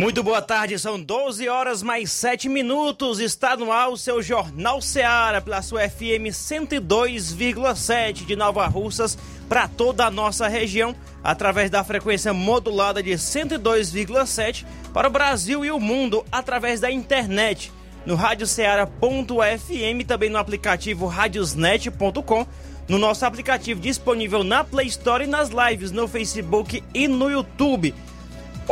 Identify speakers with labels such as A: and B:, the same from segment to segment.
A: Muito boa tarde, são 12 horas mais 7 minutos. Está no ar o seu Jornal Seara pela sua FM 102,7 de Nova Russas para toda a nossa região, através da frequência modulada de 102,7 para o Brasil e o mundo através da internet. No radioceara.fm, também no aplicativo radiosnet.com, no nosso aplicativo disponível na Play Store e nas lives no Facebook e no YouTube.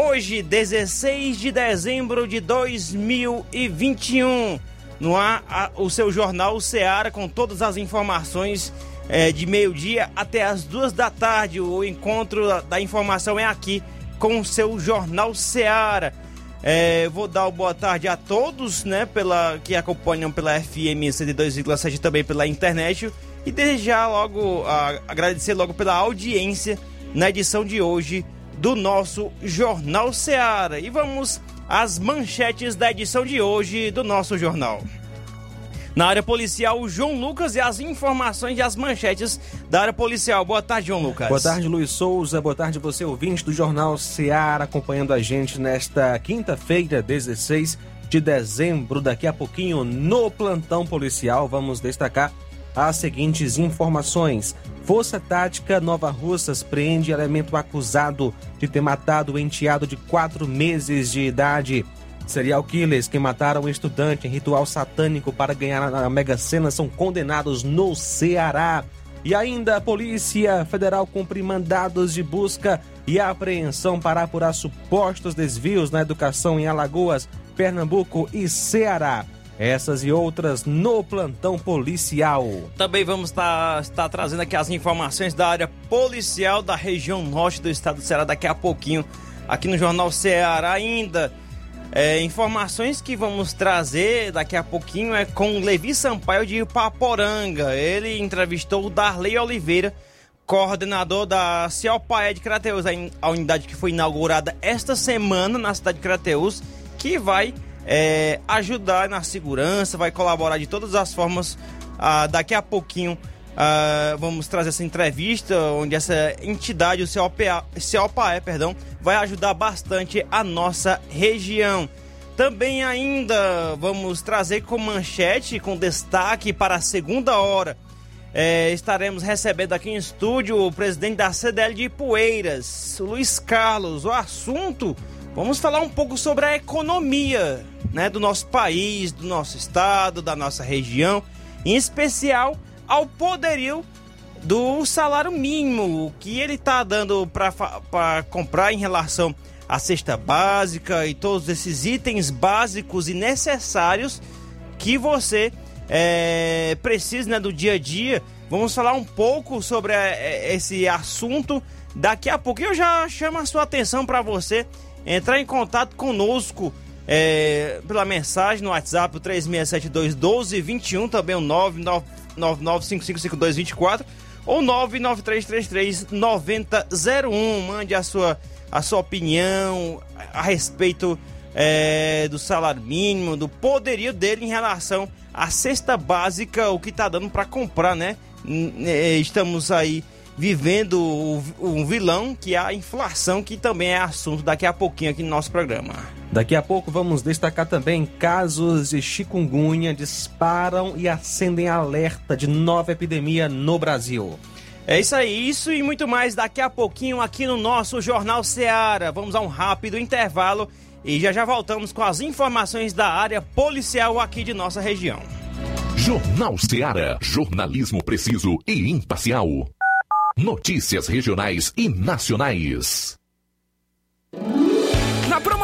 A: Hoje, 16 de dezembro de 2021, no ar o seu jornal Seara com todas as informações é, de meio-dia até as duas da tarde. O encontro da, informação é aqui com o seu jornal Seara. É, vou dar boa tarde a todos, né, pela, que acompanham pela FM 102,7 também pela internet e desejar logo, a, agradecer logo pela audiência na edição de hoje do nosso Jornal Seara. E vamos às manchetes da edição de hoje do nosso jornal. Na área policial, o João Lucas e as informações e as manchetes da área policial. Boa tarde, João Lucas.
B: Boa tarde, Luiz Souza. Boa tarde, você ouvinte do Jornal Seara, acompanhando a gente nesta quinta-feira, 16 de dezembro. Daqui a pouquinho, no plantão policial, vamos destacar as seguintes informações. Força Tática Nova Russas prende elemento acusado de ter matado o enteado de quatro meses de idade. Serial killers que mataram um estudante em ritual satânico para ganhar a Mega Sena são condenados no Ceará. E ainda a Polícia Federal cumpre mandados de busca e apreensão para apurar supostos desvios na educação em Alagoas, Pernambuco e Ceará. Essas e outras no plantão policial.
A: Também vamos estar, estar trazendo aqui as informações da área policial da região norte do estado do Ceará daqui a pouquinho, aqui no Jornal Ceará ainda. É, informações que vamos trazer daqui a pouquinho é com Levi Sampaio de Paporanga. Ele entrevistou o Darley Oliveira, coordenador da Cialpaé de Crateus, a unidade que foi inaugurada esta semana na cidade de Crateus, que vai é, ajudar na segurança, vai colaborar de todas as formas. Ah, daqui a pouquinho ah, vamos trazer essa entrevista onde essa entidade, o COPA, COPAE, perdão, vai ajudar bastante a nossa região. Também ainda vamos trazer com manchete, com destaque para a segunda hora. É, estaremos recebendo aqui em estúdio o presidente da CDL de Poeiras, Luiz Carlos. O assunto Vamos falar um pouco sobre a economia né, do nosso país, do nosso estado, da nossa região, em especial ao poderio do salário mínimo, o que ele está dando para comprar em relação à cesta básica e todos esses itens básicos e necessários que você é, precisa né, do dia a dia. Vamos falar um pouco sobre é, esse assunto daqui a pouco. Eu já chamo a sua atenção para você entrar em contato conosco é, pela mensagem no WhatsApp 3672 1221, também o 999555224 ou 99333 9001. Mande a sua, a sua opinião a respeito é, do salário mínimo, do poderio dele em relação à cesta básica, o que está dando para comprar, né? Estamos aí vivendo um vilão que é a inflação, que também é assunto daqui a pouquinho aqui no nosso programa.
B: Daqui a pouco vamos destacar também casos de chikungunya disparam e acendem alerta de nova epidemia no Brasil.
A: É isso aí, isso e muito mais daqui a pouquinho aqui no nosso Jornal Seara. Vamos a um rápido intervalo e já já voltamos com as informações da área policial aqui de nossa região.
C: Jornal Seara, jornalismo preciso e imparcial. Notícias regionais e nacionais.
D: Na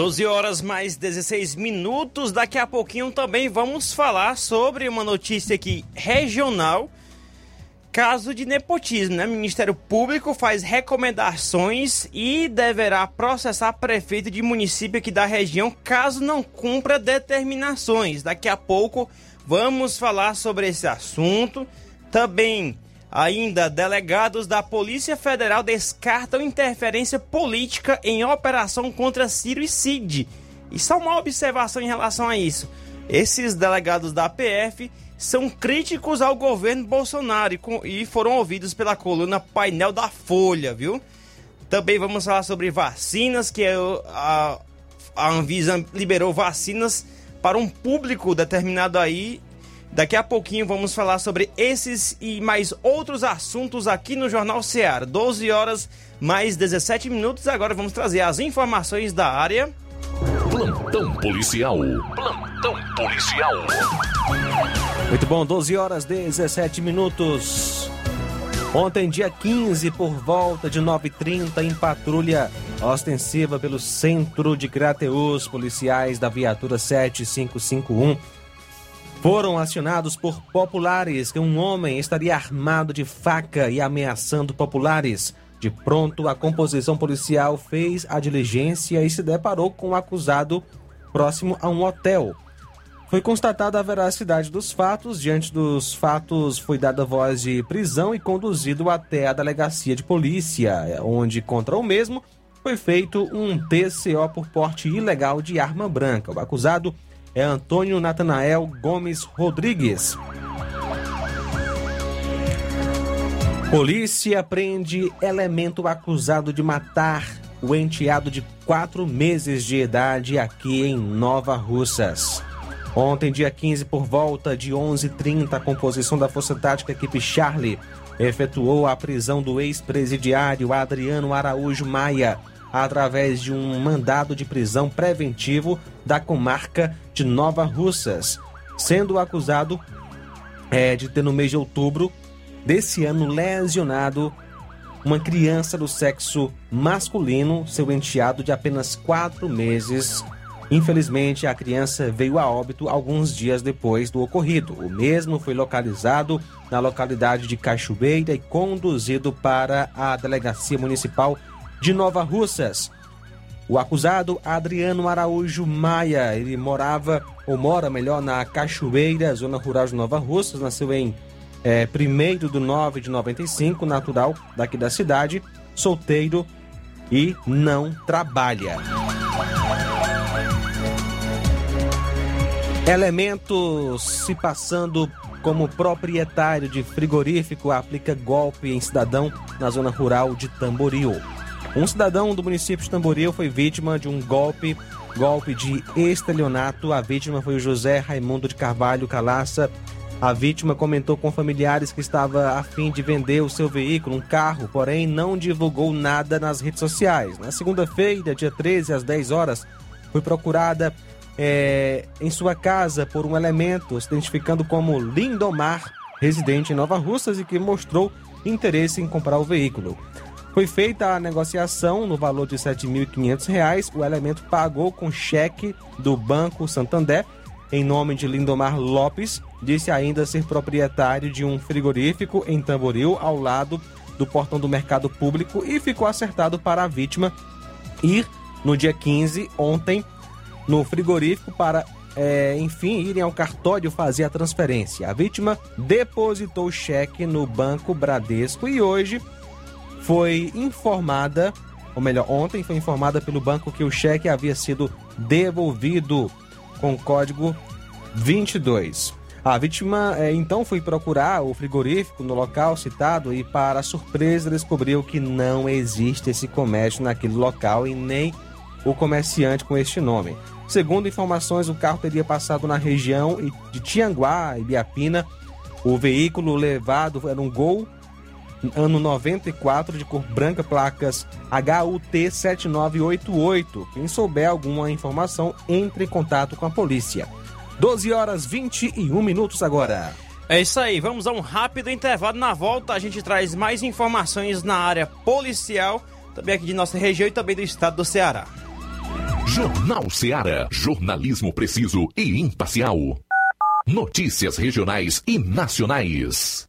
A: 12 horas mais 16 minutos. Daqui a pouquinho também vamos falar sobre uma notícia aqui regional. Caso de nepotismo, né? O Ministério Público faz recomendações e deverá processar prefeito de município aqui da região caso não cumpra determinações. Daqui a pouco vamos falar sobre esse assunto. Também Ainda, delegados da Polícia Federal descartam interferência política em operação contra Ciro e Cid. E só uma observação em relação a isso. Esses delegados da PF são críticos ao governo Bolsonaro e, foram ouvidos pela coluna Painel da Folha, viu? Também vamos falar sobre vacinas, que é a, a Anvisa liberou vacinas para um público determinado aí Daqui a pouquinho vamos falar sobre esses e mais outros assuntos aqui no Jornal Ceará. 12 horas mais 17 minutos. Agora vamos trazer as informações da área.
E: Plantão policial. Plantão policial.
B: Muito bom, 12 horas 17 minutos. Ontem, dia 15, por volta de 9h30, em patrulha ostensiva pelo centro de Crateus, policiais da viatura 7551 foram acionados por populares que um homem estaria armado de faca e ameaçando populares. De pronto, a composição policial fez a diligência e se deparou com o acusado próximo a um hotel. Foi constatada a veracidade dos fatos. Diante dos fatos, foi dada voz de prisão e conduzido até a delegacia de polícia, onde, contra o mesmo, foi feito um TCO por porte ilegal de arma branca. O acusado é Antônio Natanael Gomes Rodrigues. Polícia prende elemento acusado de matar o enteado de quatro meses de idade aqui em Nova Russas. Ontem, dia 15, por volta de 11h30, a composição da Força Tática Equipe Charlie efetuou a prisão do ex-presidiário Adriano Araújo Maia, através de um mandado de prisão preventivo da comarca de Nova Russas, sendo acusado é, de ter no mês de outubro desse ano lesionado uma criança do sexo masculino, seu enteado de apenas quatro meses. Infelizmente, a criança veio a óbito alguns dias depois do ocorrido. O mesmo foi localizado na localidade de Cachoeira e conduzido para a delegacia municipal de Nova Russas. O acusado, Adriano Araújo Maia, ele morava, ou mora melhor, na Cachoeira, zona rural de Nova Russas, nasceu em é, 1 de 9 de 95, natural daqui da cidade, solteiro e não trabalha. Elementos se passando como proprietário de frigorífico aplica golpe em cidadão na zona rural de Tamboril. Um cidadão do município de Tamboril foi vítima de um golpe, golpe de estelionato. A vítima foi o José Raimundo de Carvalho Calaça. A vítima comentou com familiares que estava a fim de vender o seu veículo, um carro, porém não divulgou nada nas redes sociais. Na segunda-feira, dia 13, às 10 horas, foi procurada é, em sua casa por um elemento se identificando como Lindomar, residente em Nova Russas e que mostrou interesse em comprar o veículo. Foi feita a negociação no valor de R$ 7.500. O elemento pagou com cheque do Banco Santander em nome de Lindomar Lopes. Disse ainda ser proprietário de um frigorífico em Tamboril, ao lado do portão do mercado público, e ficou acertado para a vítima ir no dia 15, ontem, no frigorífico para, é, enfim, irem ao cartório fazer a transferência. A vítima depositou o cheque no Banco Bradesco e hoje foi informada, ou melhor, ontem foi informada pelo banco que o cheque havia sido devolvido com código 22. A vítima é, então foi procurar o frigorífico no local citado e, para surpresa, descobriu que não existe esse comércio naquele local e nem o comerciante com este nome. Segundo informações, o carro teria passado na região de Tianguá, Ibiapina. O veículo levado era um Gol ano 94, de cor branca, placas HUT 7988. Quem souber alguma informação, entre em contato com a polícia. 12 horas 21 minutos agora.
A: É isso aí, vamos a um rápido intervalo. Na volta, a gente traz mais informações na área policial, também aqui de nossa região e também do estado do Ceará.
F: Jornal Seara. Jornalismo preciso e imparcial. Notícias regionais e nacionais.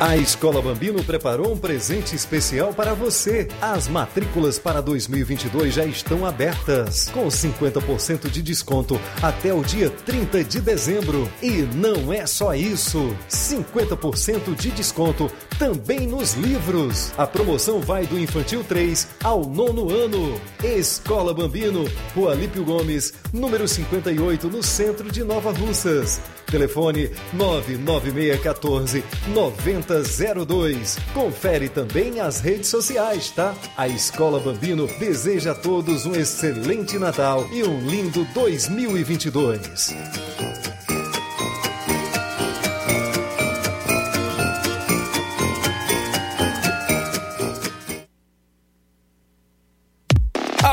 G: A Escola Bambino preparou um presente especial para você. As matrículas para 2022 já estão abertas, com 50% de desconto até o dia 30 de dezembro. E não é só isso: 50% de desconto também nos livros. A promoção vai do infantil 3 ao nono ano. Escola Bambino, Rua Lípio Gomes, número 58, no centro de Nova Russas. Telefone 99614 9002. Confere também as redes sociais, tá? A Escola Bambino deseja a todos um excelente Natal e um lindo 2022.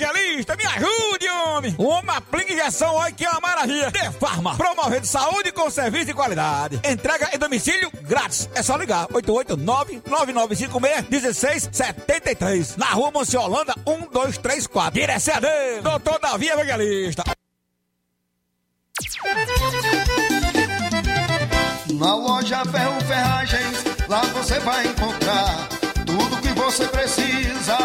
H: Evangelista, me ajude, homem. Uma aplica injeção, olha que é uma maravilha. De Farma, promovendo saúde com serviço de qualidade. Entrega em domicílio grátis. É só ligar, 889-9956-1673. Na rua Monsiolanda, 1234. Direção a Deus, doutor Davi Evangelista.
I: Na loja Ferro Ferragens, lá você vai encontrar tudo que você precisa,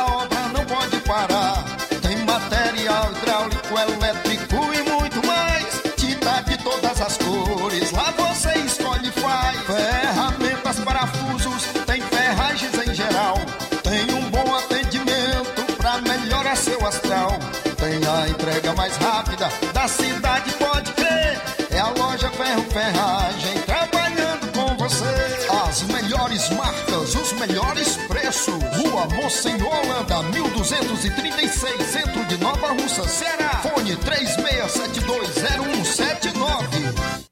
I: da cidade, pode crer. É a loja Ferro Ferragem trabalhando com você. As melhores marcas, os melhores preços. Rua Monsenhor Holanda, 1236, centro de Nova Russa, Ceará. Fone 36720179.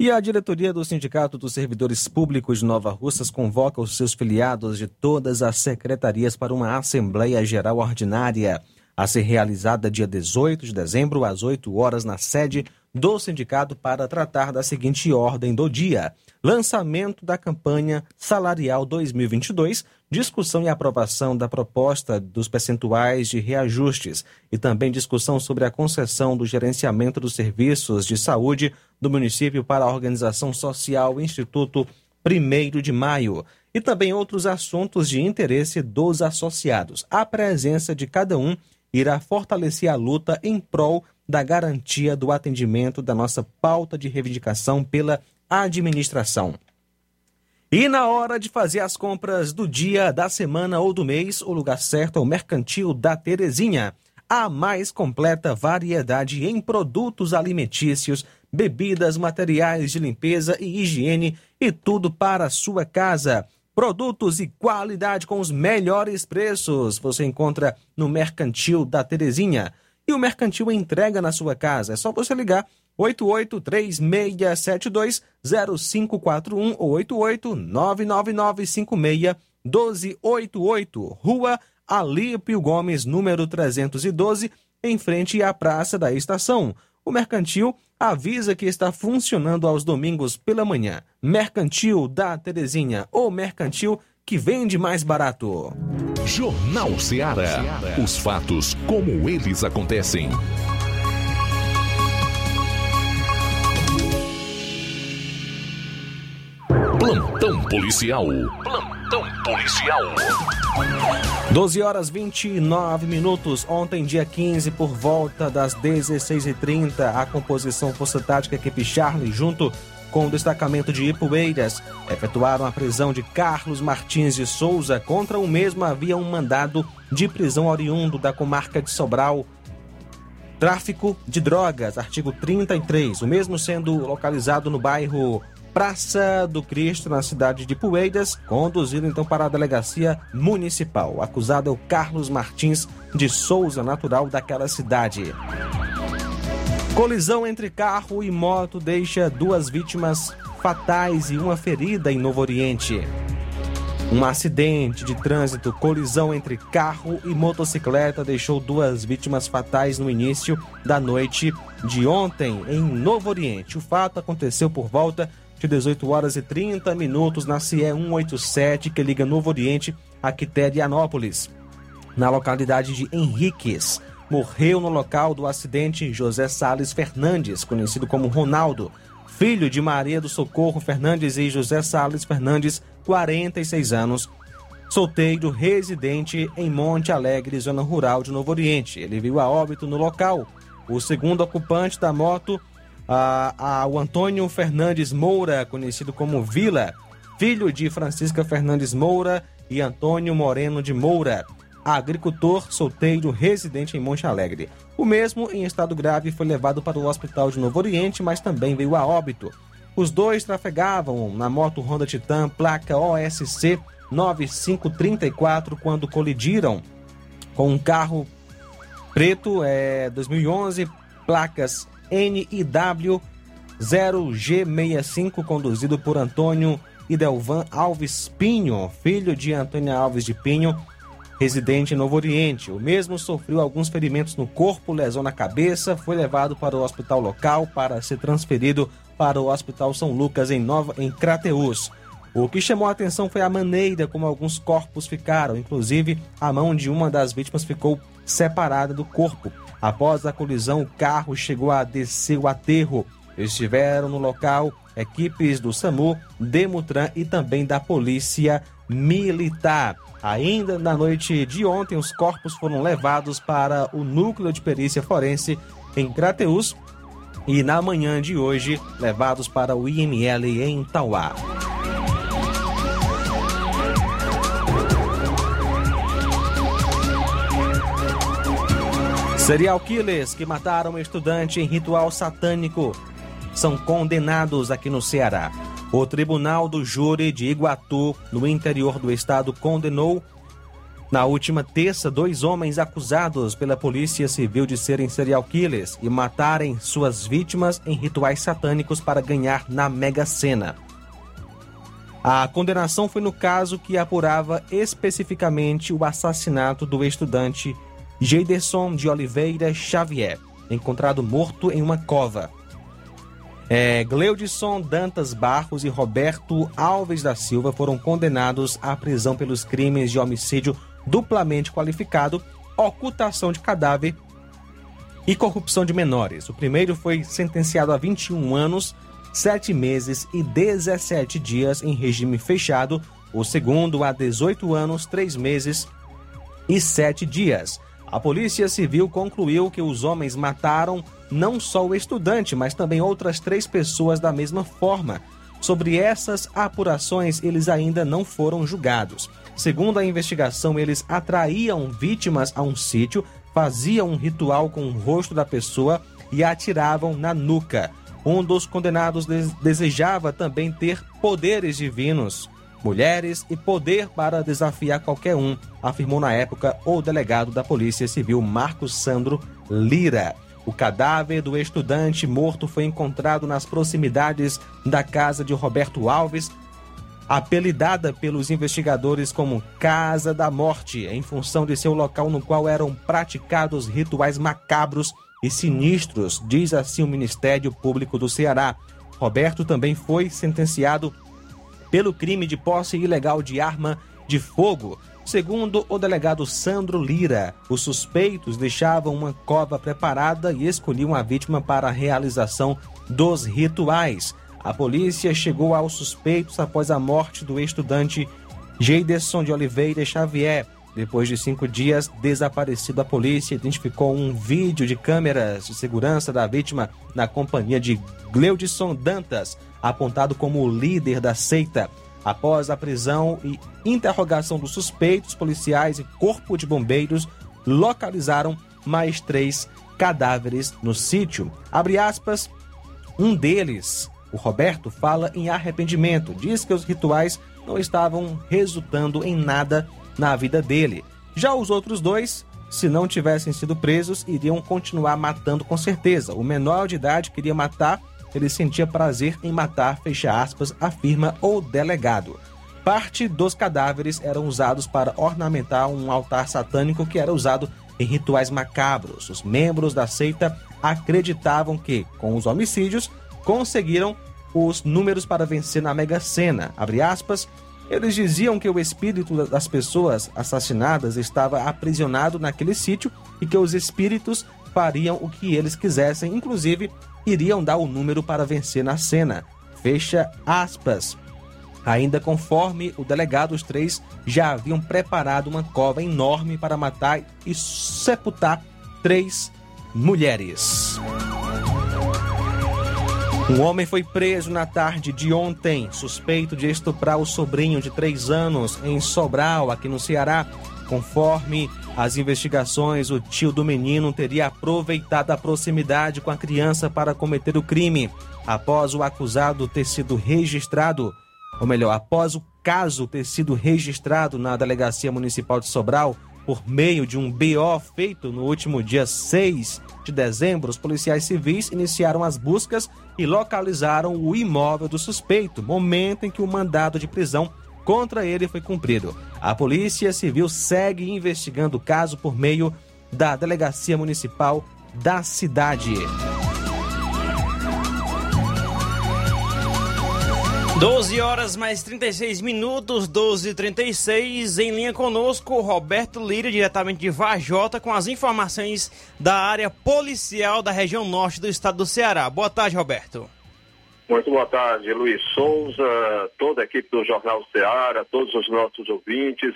B: E a diretoria do Sindicato dos Servidores Públicos de Nova Russas convoca os seus filiados de todas as secretarias para uma Assembleia Geral Ordinária a ser realizada dia 18 de dezembro às 8 horas na sede do sindicato para tratar da seguinte ordem do dia: lançamento da campanha salarial 2022, discussão e aprovação da proposta dos percentuais de reajustes e também discussão sobre a concessão do gerenciamento dos serviços de saúde do município para a organização social Instituto 1 de Maio e também outros assuntos de interesse dos associados. A presença de cada um irá fortalecer a luta em prol da garantia do atendimento da nossa pauta de reivindicação pela administração. E na hora de fazer as compras do dia, da semana ou do mês, o lugar certo é o Mercantil da Terezinha. A mais completa variedade em produtos alimentícios, bebidas, materiais de limpeza e higiene e tudo para a sua casa. Produtos e qualidade com os melhores preços você encontra no Mercantil da Terezinha. E o Mercantil entrega na sua casa. É só você ligar 8836720541 ou 88999561288. Rua Alípio Gomes, número 312, em frente à Praça da Estação. O Mercantil avisa que está funcionando aos domingos pela manhã. Mercantil da Terezinha, o mercantil que vende mais barato.
F: Jornal Ceará. Os fatos como eles acontecem. Plantão policial. Plantão policial.
B: 12 horas 29 minutos. Ontem, dia 15, por volta das 16h30, a composição Força Tática Equipe Charlie, junto com o destacamento de Ipueiras, efetuaram a prisão de Carlos Martins de Souza. Contra o mesmo havia um mandado de prisão oriundo da comarca de Sobral. Tráfico de drogas, artigo 33, o mesmo sendo localizado no bairro Praça do Cristo, na cidade de Poeiras, conduzido então para a delegacia municipal. O acusado é o Carlos Martins de Souza, natural daquela cidade. Colisão entre carro e moto deixa duas vítimas fatais e uma ferida em Novo Oriente. Um acidente de trânsito, colisão entre carro e motocicleta, deixou duas vítimas fatais no início da noite de ontem em Novo Oriente. O fato aconteceu por volta de 18 horas e 30 minutos na CE 187, que liga Novo Oriente a Quiterianópolis, na localidade de Henriques. Morreu no local do acidente José Sales Fernandes, conhecido como Ronaldo, filho de Maria do Socorro Fernandes e José Sales Fernandes, 46 anos, solteiro, residente em Monte Alegre, zona rural de Novo Oriente. Ele viu a óbito no local. O segundo ocupante da moto, a, a, o Antônio Fernandes Moura, conhecido como Vila, filho de Francisca Fernandes Moura e Antônio Moreno de Moura. agricultor solteiro residente em Monte Alegre. O mesmo, em estado grave, foi levado para o hospital de Novo Oriente, mas também veio a óbito. Os dois trafegavam na moto Honda Titan, placa OSC 9534, quando colidiram com um carro preto é, 2011, placas NIW 0G65, conduzido por Antônio Idelvan Alves Pinho, filho de Antônia Alves de Pinho, residente em Novo Oriente. O mesmo sofreu alguns ferimentos no corpo, lesão na cabeça, foi levado para o hospital local para ser transferido para o Hospital São Lucas em Nova em Crateús. O que chamou a atenção foi a maneira como alguns corpos ficaram, inclusive a mão de uma das vítimas ficou separada do corpo. Após a colisão, o carro chegou a descer o aterro. Estiveram no local equipes do SAMU, Demutran e também da Polícia Militar. Ainda na noite de ontem, os corpos foram levados para o núcleo de perícia forense em Crateus e na manhã de hoje levados para o IML em Tauá. Serial killers que mataram um estudante em ritual satânico são condenados aqui no Ceará. O Tribunal do Júri de Iguatu, no interior do estado, condenou na última terça dois homens acusados pela Polícia Civil de serem serial killers e matarem suas vítimas em rituais satânicos para ganhar na Mega Sena. A condenação foi no caso que apurava especificamente o assassinato do estudante Geiderson de Oliveira Xavier, encontrado morto em uma cova. É, Gleudson Dantas Barros e Roberto Alves da Silva foram condenados à prisão pelos crimes de homicídio duplamente qualificado, ocultação de cadáver e corrupção de menores. O primeiro foi sentenciado a 21 anos, 7 meses e 17 dias em regime fechado, o segundo a 18 anos, 3 meses e 7 dias. A Polícia Civil concluiu que os homens mataram não só o estudante, mas também outras três pessoas da mesma forma. Sobre essas apurações, eles ainda não foram julgados. Segundo a investigação, eles atraíam vítimas a um sítio, faziam um ritual com o rosto da pessoa e atiravam na nuca. Um dos condenados desejava também ter poderes divinos mulheres e poder para desafiar qualquer um, afirmou na época o delegado da Polícia Civil Marcos Sandro Lira. O cadáver do estudante morto foi encontrado nas proximidades da casa de Roberto Alves, apelidada pelos investigadores como Casa da Morte, em função de seu local no qual eram praticados rituais macabros e sinistros, diz assim o Ministério Público do Ceará. Roberto também foi sentenciado pelo crime de posse ilegal de arma de fogo. Segundo o delegado Sandro Lira, os suspeitos deixavam uma cova preparada e escolhiam a vítima para a realização dos rituais. A polícia chegou aos suspeitos após a morte do estudante Geiderson de Oliveira Xavier. Depois de cinco dias desaparecido, a polícia identificou um vídeo de câmeras de segurança da vítima na companhia de Gleudson Dantas, apontado como o líder da seita. Após a prisão e interrogação dos suspeitos, policiais e corpo de bombeiros localizaram mais três cadáveres no sítio. Abre aspas, um deles, o Roberto, fala em arrependimento. Diz que os rituais não estavam resultando em nada na vida dele. Já os outros dois, se não tivessem sido presos, iriam continuar matando com certeza. O menor de idade queria matar ele sentia prazer em matar, fecha aspas, afirma o delegado. Parte dos cadáveres eram usados para ornamentar um altar satânico que era usado em rituais macabros. Os membros da seita acreditavam que, com os homicídios, conseguiram os números para vencer na Mega Sena. Aspas, eles diziam que o espírito das pessoas assassinadas estava aprisionado naquele sítio e que os espíritos fariam o que eles quisessem, inclusive iriam dar o número para vencer na cena. Fecha aspas. Ainda conforme o delegado, os três já haviam preparado uma cova enorme para matar e sepultar três mulheres. Um homem foi preso na tarde de ontem, suspeito de estuprar o sobrinho de três anos em Sobral, aqui no Ceará. Conforme as investigações, o tio do menino teria aproveitado a proximidade com a criança para cometer o crime. Após o acusado ter sido registrado, ou melhor, após o caso ter sido registrado na Delegacia Municipal de Sobral, por meio de um BO feito no último dia 6 de dezembro, os policiais civis iniciaram as buscas e localizaram o imóvel do suspeito, momento em que o mandado de prisão contra ele foi cumprido. A Polícia Civil segue investigando o caso por meio da Delegacia Municipal da cidade.
A: 12 horas mais 36 minutos, 12 e 36 em linha conosco, Roberto Lira, diretamente de Vajota, com as informações da área policial da região norte do estado do Ceará. Boa tarde, Roberto.
J: Muito boa tarde, Luiz Souza, toda a equipe do Jornal Ceará, todos os nossos ouvintes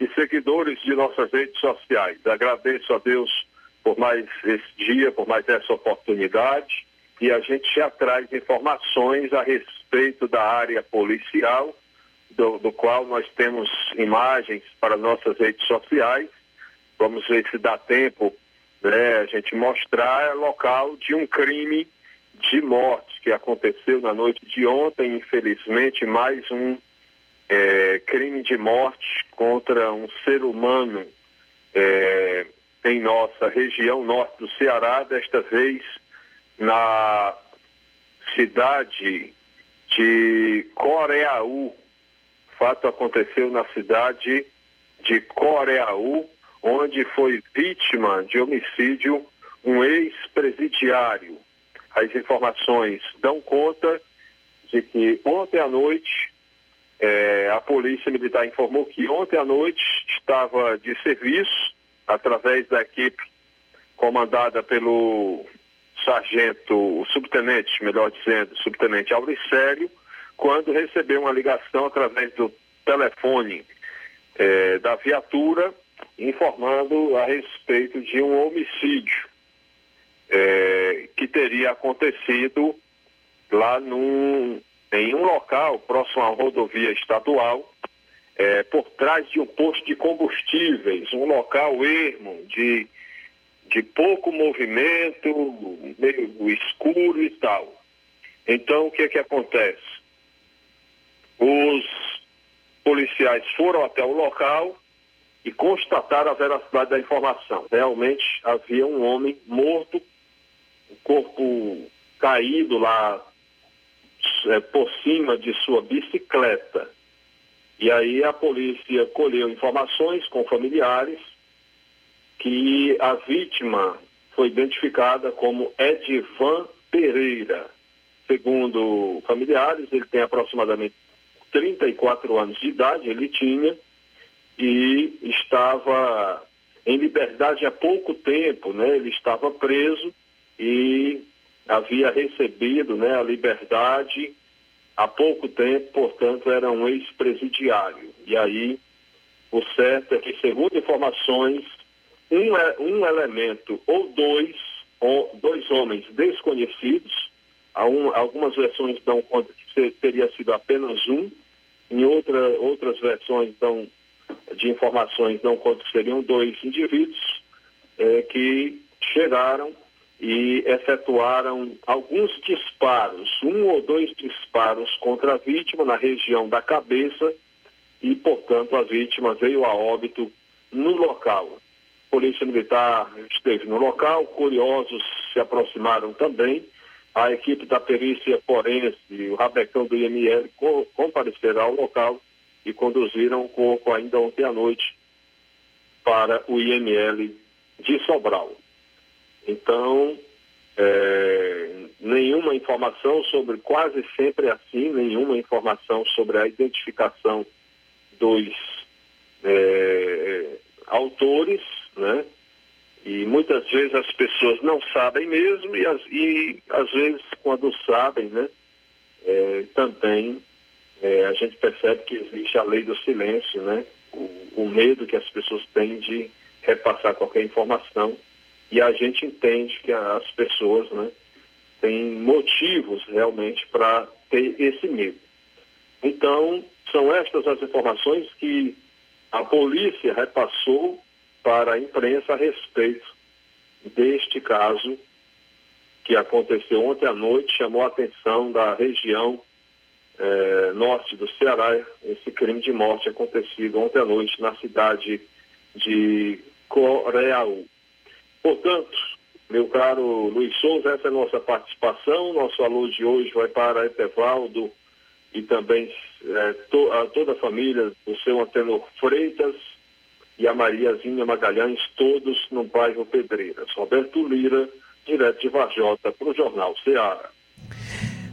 J: e seguidores de nossas redes sociais. Agradeço a Deus por mais esse dia, por mais essa oportunidade e a gente já traz informações a respeito da área policial, do, do, qual nós temos imagens para nossas redes sociais. Vamos ver se dá tempo né, a gente mostrar local de um crime de morte que aconteceu na noite de ontem, infelizmente, mais um é, crime de morte contra um ser humano é, em nossa região norte do Ceará, desta vez na cidade de Coreaú. O fato aconteceu na cidade de Coreaú, onde foi vítima de homicídio um ex-presidiário. As informações dão conta de que ontem à noite é, a Polícia Militar informou que ontem à noite estava de serviço, através da equipe comandada pelo sargento, subtenente, melhor dizendo, subtenente Auricélio, quando recebeu uma ligação através do telefone é, da viatura, informando a respeito de um homicídio é, que teria acontecido lá num, em um local próximo à rodovia estadual, é, por trás de um posto de combustíveis, um local ermo de de pouco movimento, meio escuro e tal. Então, o que é que acontece? Os policiais foram até o local e constataram a veracidade da informação. Realmente havia um homem morto, o corpo caído lá é, por cima de sua bicicleta. E aí a polícia colheu informações com familiares que a vítima foi identificada como Edvan Pereira. Segundo familiares, ele tem aproximadamente 34 anos de idade, ele tinha, e estava em liberdade há pouco tempo, né? Ele estava preso e havia recebido né, a liberdade há pouco tempo, portanto, era um ex-presidiário. E aí, o certo é que, segundo informações um, é, um elemento ou dois, ou dois homens desconhecidos. Um, algumas versões dão conta que teria sido apenas um, em outra, outras versões dão, de informações dão conta que seriam dois indivíduos é, que chegaram e efetuaram alguns disparos, um ou dois disparos contra a vítima na região da cabeça e, portanto, a vítima veio a óbito no local. Polícia Militar esteve no local, curiosos se aproximaram também. A equipe da perícia forense, o rabecão do IML, comparecerá ao local e conduziram o corpo ainda ontem à noite para o IML de Sobral. Então, é, nenhuma informação sobre, quase sempre assim, nenhuma informação sobre a identificação dos é, autores né? E muitas vezes as pessoas não sabem mesmo e, as, e às vezes quando sabem, né, é, também é, a gente percebe que existe a lei do silêncio, né? O, o, medo que as pessoas têm de repassar qualquer informação e a gente entende que as pessoas, né, têm motivos realmente para ter esse medo. Então, são estas as informações que A polícia repassou para a imprensa a respeito deste caso que aconteceu ontem à noite, chamou a atenção da região eh, norte do Ceará, esse crime de morte acontecido ontem à noite na cidade de Coreaú. Portanto, meu caro Luiz Souza, essa é a nossa participação. Nosso alô de hoje vai para Etevaldo e também eh, to, a toda a família do seu Antenor Freitas e a Mariazinha Magalhães, todos no bairro Pedreiras. Roberto Lira, direto de Varjota, para o Jornal Ceará.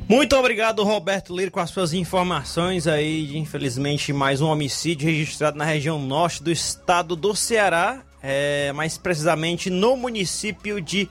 A: Muito obrigado, Roberto Lira, com as suas informações aí. De, infelizmente, mais um homicídio registrado na região norte do estado do Ceará, é, mais precisamente no município de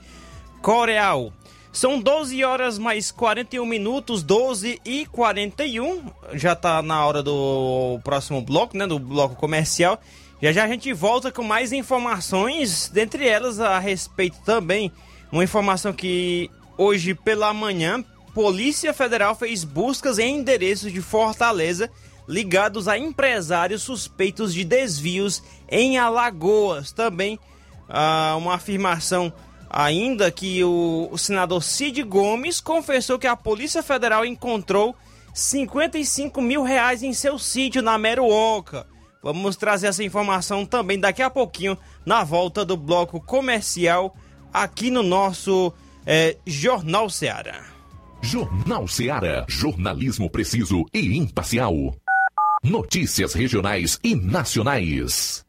A: Coreal. São 12 horas mais 41 minutos, 12 e 41. Já tá na hora do próximo bloco, né? Do bloco comercial. Já já a gente volta com mais informações, dentre elas a respeito também, uma informação que hoje pela manhã Polícia Federal fez buscas em endereços de Fortaleza ligados a empresários suspeitos de desvios em Alagoas. Também ah, uma afirmação ainda que o, o senador Cid Gomes confessou que a Polícia Federal encontrou 55 mil reais em seu sítio na Meruoca. Vamos trazer essa informação também daqui a pouquinho na volta do bloco comercial aqui no nosso eh, Jornal Ceará.
F: Jornal Ceará. Jornalismo preciso e imparcial. Notícias regionais e nacionais.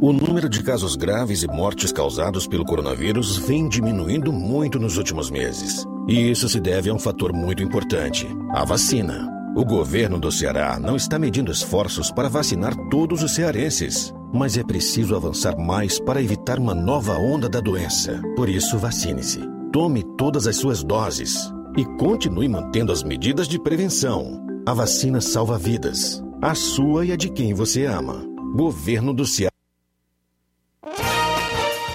K: O número de casos graves e mortes causados pelo coronavírus vem diminuindo muito nos últimos meses. E isso se deve a um fator muito importante: a vacina. O governo do Ceará não está medindo esforços para vacinar todos os cearenses, mas é preciso avançar mais para evitar uma nova onda da doença. Por isso, vacine-se. Tome todas as suas doses e continue mantendo as medidas de prevenção. A vacina salva vidas, a sua e a de quem você ama. Governo do Ceará.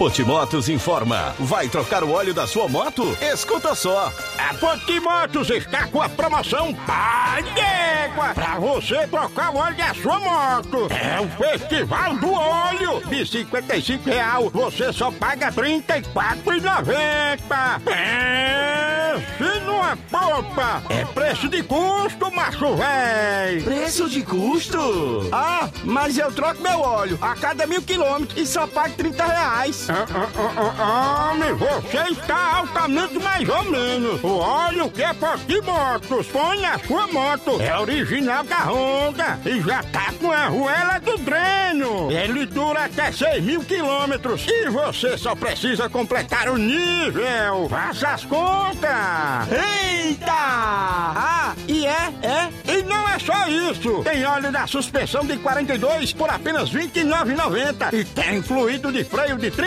L: Potimotos informa. Vai trocar o óleo da sua moto? Escuta só.
M: A Potimotos está com a promoção Pai d'Égua para você trocar o óleo da sua moto. É o Festival do Óleo. De 55 real, você só paga R$ 34,90. Pense numa popa. É preço de custo, macho véi.
L: Preço de custo?
N: Ah, mas eu troco meu óleo a cada mil quilômetros e só pago 30 reais.
M: Homem, você está altamente mais ou menos. O óleo que é Potimotos põe na sua moto. É original da Honda e já tá com a arruela do dreno. Ele dura até 6 mil quilômetros e você só precisa completar o nível. Faça as contas.
N: Eita! Ah, e é, é?
M: E não é só isso. Tem óleo da suspensão de 42 por apenas R$ 29,90 e tem fluido de freio de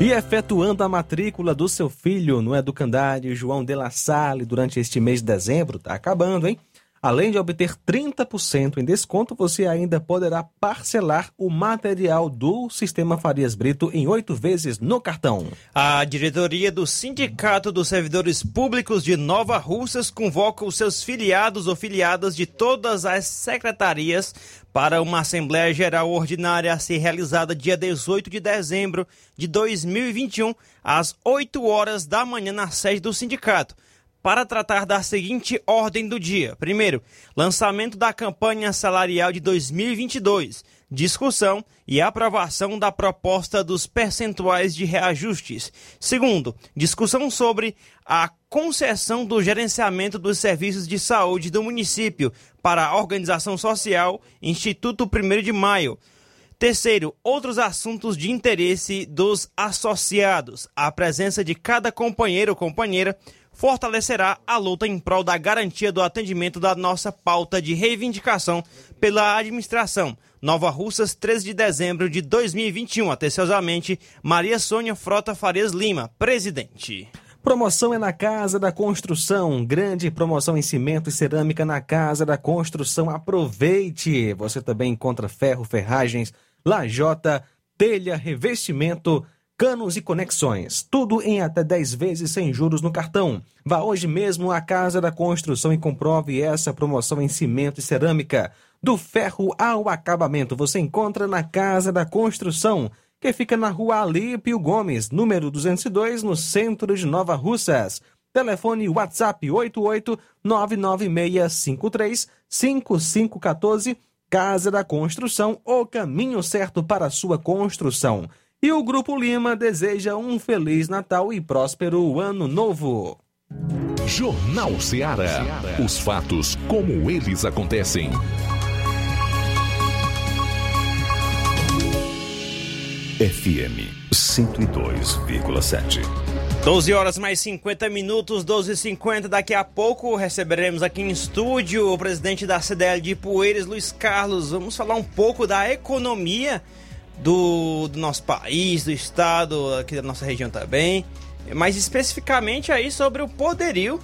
B: E efetuando a matrícula do seu filho no Educandário João de La Salle durante este mês de dezembro, tá acabando, hein? Além de obter 30% em desconto, você ainda poderá parcelar o material do Sistema Farias Brito em oito vezes no cartão.
A: A diretoria do Sindicato dos Servidores Públicos de Nova Russas convoca os seus filiados ou filiadas de todas as secretarias para uma Assembleia Geral Ordinária a ser realizada dia 18 de dezembro de 2021, às 8 horas da manhã, na sede do sindicato para tratar da seguinte ordem do dia. Primeiro, lançamento da campanha salarial de 2022, discussão e aprovação da proposta dos percentuais de reajustes. Segundo, discussão sobre a concessão do gerenciamento dos serviços de saúde do município para a organização social Instituto 1 de Maio. Terceiro, outros assuntos de interesse dos associados. A presença de cada companheiro ou companheira fortalecerá a luta em prol da garantia do atendimento da nossa pauta de reivindicação pela administração. Nova Russas, 13 de dezembro de 2021. Atenciosamente, Maria Sônia Frota Farias Lima, presidente.
B: Promoção é na Casa da Construção. Grande promoção em cimento e cerâmica na Casa da Construção. Aproveite! Você também encontra ferro, ferragens, lajota, telha, revestimento canos e conexões. Tudo em até 10 vezes sem juros no cartão. Vá hoje mesmo à Casa da Construção e comprove essa promoção em cimento e cerâmica. Do ferro ao acabamento, você encontra na Casa da Construção, que fica na rua Alípio Gomes, número 202, no centro de Nova Russas. Telefone WhatsApp 88996535514. Casa da Construção, o caminho certo para a sua construção. E o Grupo Lima deseja um Feliz Natal e próspero Ano Novo.
F: Jornal Ceará. Os fatos como eles acontecem. FM 102,7.
A: 12 horas mais 50 minutos, 12 e 50 Daqui a pouco receberemos aqui em estúdio o presidente da CDL de Poeiras, Luiz Carlos. Vamos falar um pouco da economia do, do nosso país, do estado, aqui da nossa região também, mas especificamente aí sobre o poderio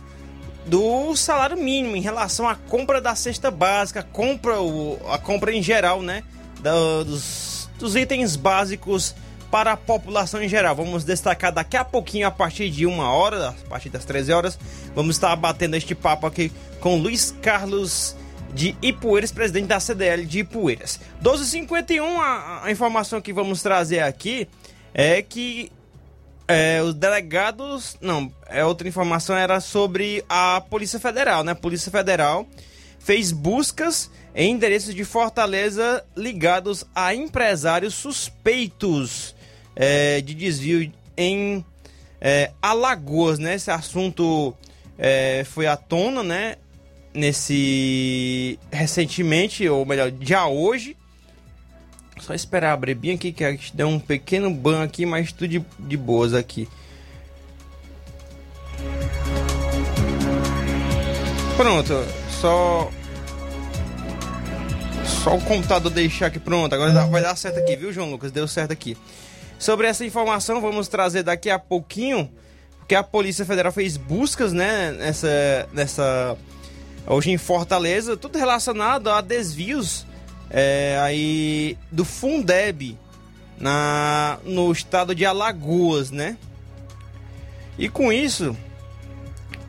A: do salário mínimo em relação à compra da cesta básica, compra o, a compra em geral, né, dos, dos itens básicos para a população em geral. Vamos destacar daqui a pouquinho, a partir de uma hora, a partir das 13 horas, vamos estar batendo este papo aqui com Luiz Carlos de Ipueiras, presidente da CDL de Ipueiras. 12h51, a, a informação que vamos trazer aqui é que é, os delegados. Não, é outra informação era sobre a Polícia Federal, né? A Polícia Federal fez buscas em endereços de Fortaleza ligados a empresários suspeitos é, de desvio em é, Alagoas, né? Esse assunto é, foi à tona, né? Nesse recentemente, ou melhor, já hoje. Só esperar abrir bem aqui que a gente deu um pequeno ban aqui, mas tudo de, de boas aqui. Pronto, só só o computador deixar aqui pronto. Agora vai dar certo aqui, viu, João Lucas? Deu certo aqui. Sobre essa informação, vamos trazer daqui a pouquinho, porque a Polícia Federal fez buscas, né, nessa, nessa hoje em Fortaleza, tudo relacionado a desvios é, aí do Fundeb na no estado de Alagoas, né? E com isso,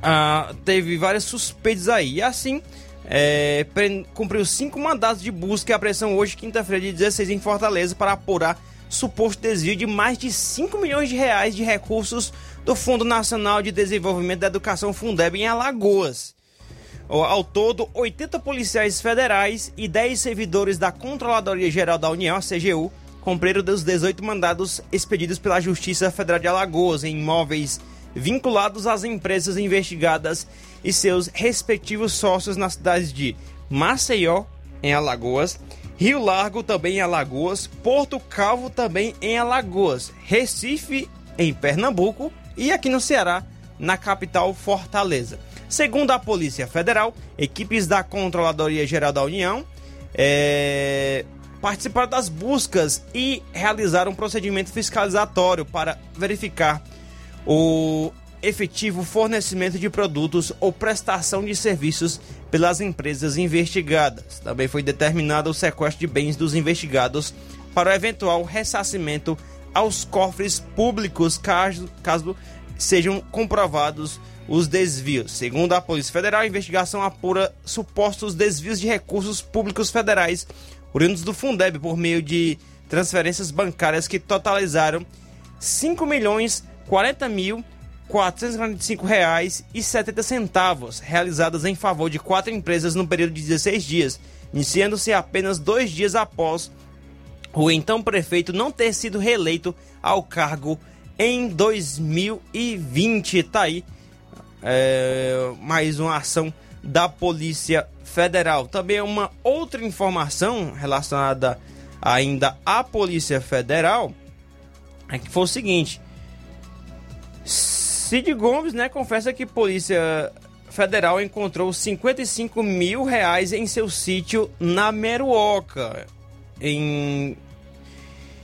A: ah, teve vários suspeitos aí. E assim, é, cumpriu cinco mandatos de busca e apreensão hoje, quinta-feira, de 16 em Fortaleza, para apurar suposto desvio de mais de 5 milhões de reais de recursos do Fundo Nacional de Desenvolvimento da Educação Fundeb em Alagoas. Ao todo, 80 policiais federais e 10 servidores da Controladoria Geral da União, CGU, cumpriram dos 18 mandados expedidos pela Justiça Federal de Alagoas em imóveis vinculados às empresas investigadas e seus respectivos sócios nas cidades de Maceió, em Alagoas, Rio Largo também em Alagoas, Porto Calvo também em Alagoas, Recife em Pernambuco e aqui no Ceará, na capital Fortaleza. Segundo a Polícia Federal, equipes da Controladoria Geral da União é, participaram das buscas e realizaram um procedimento fiscalizatório para verificar o efetivo fornecimento de produtos ou prestação de serviços pelas empresas investigadas. Também foi determinado o sequestro de bens dos investigados para o eventual ressarcimento aos cofres públicos caso, caso sejam comprovados os desvios. Segundo a Polícia Federal, a investigação apura supostos desvios de recursos públicos federais oriundos do Fundeb por meio de transferências bancárias que totalizaram 5 milhões 40 mil R$ 445,70 realizadas em favor de quatro empresas no período de 16 dias, iniciando-se apenas dois dias após o então prefeito não ter sido reeleito ao cargo em 2020. Tá aí é, mais uma ação da Polícia Federal. Também uma outra informação relacionada ainda à Polícia Federal é que foi o seguinte Cid Gomes, né, confessa que Polícia Federal encontrou 55 mil reais em seu sítio na Meruoca. Em...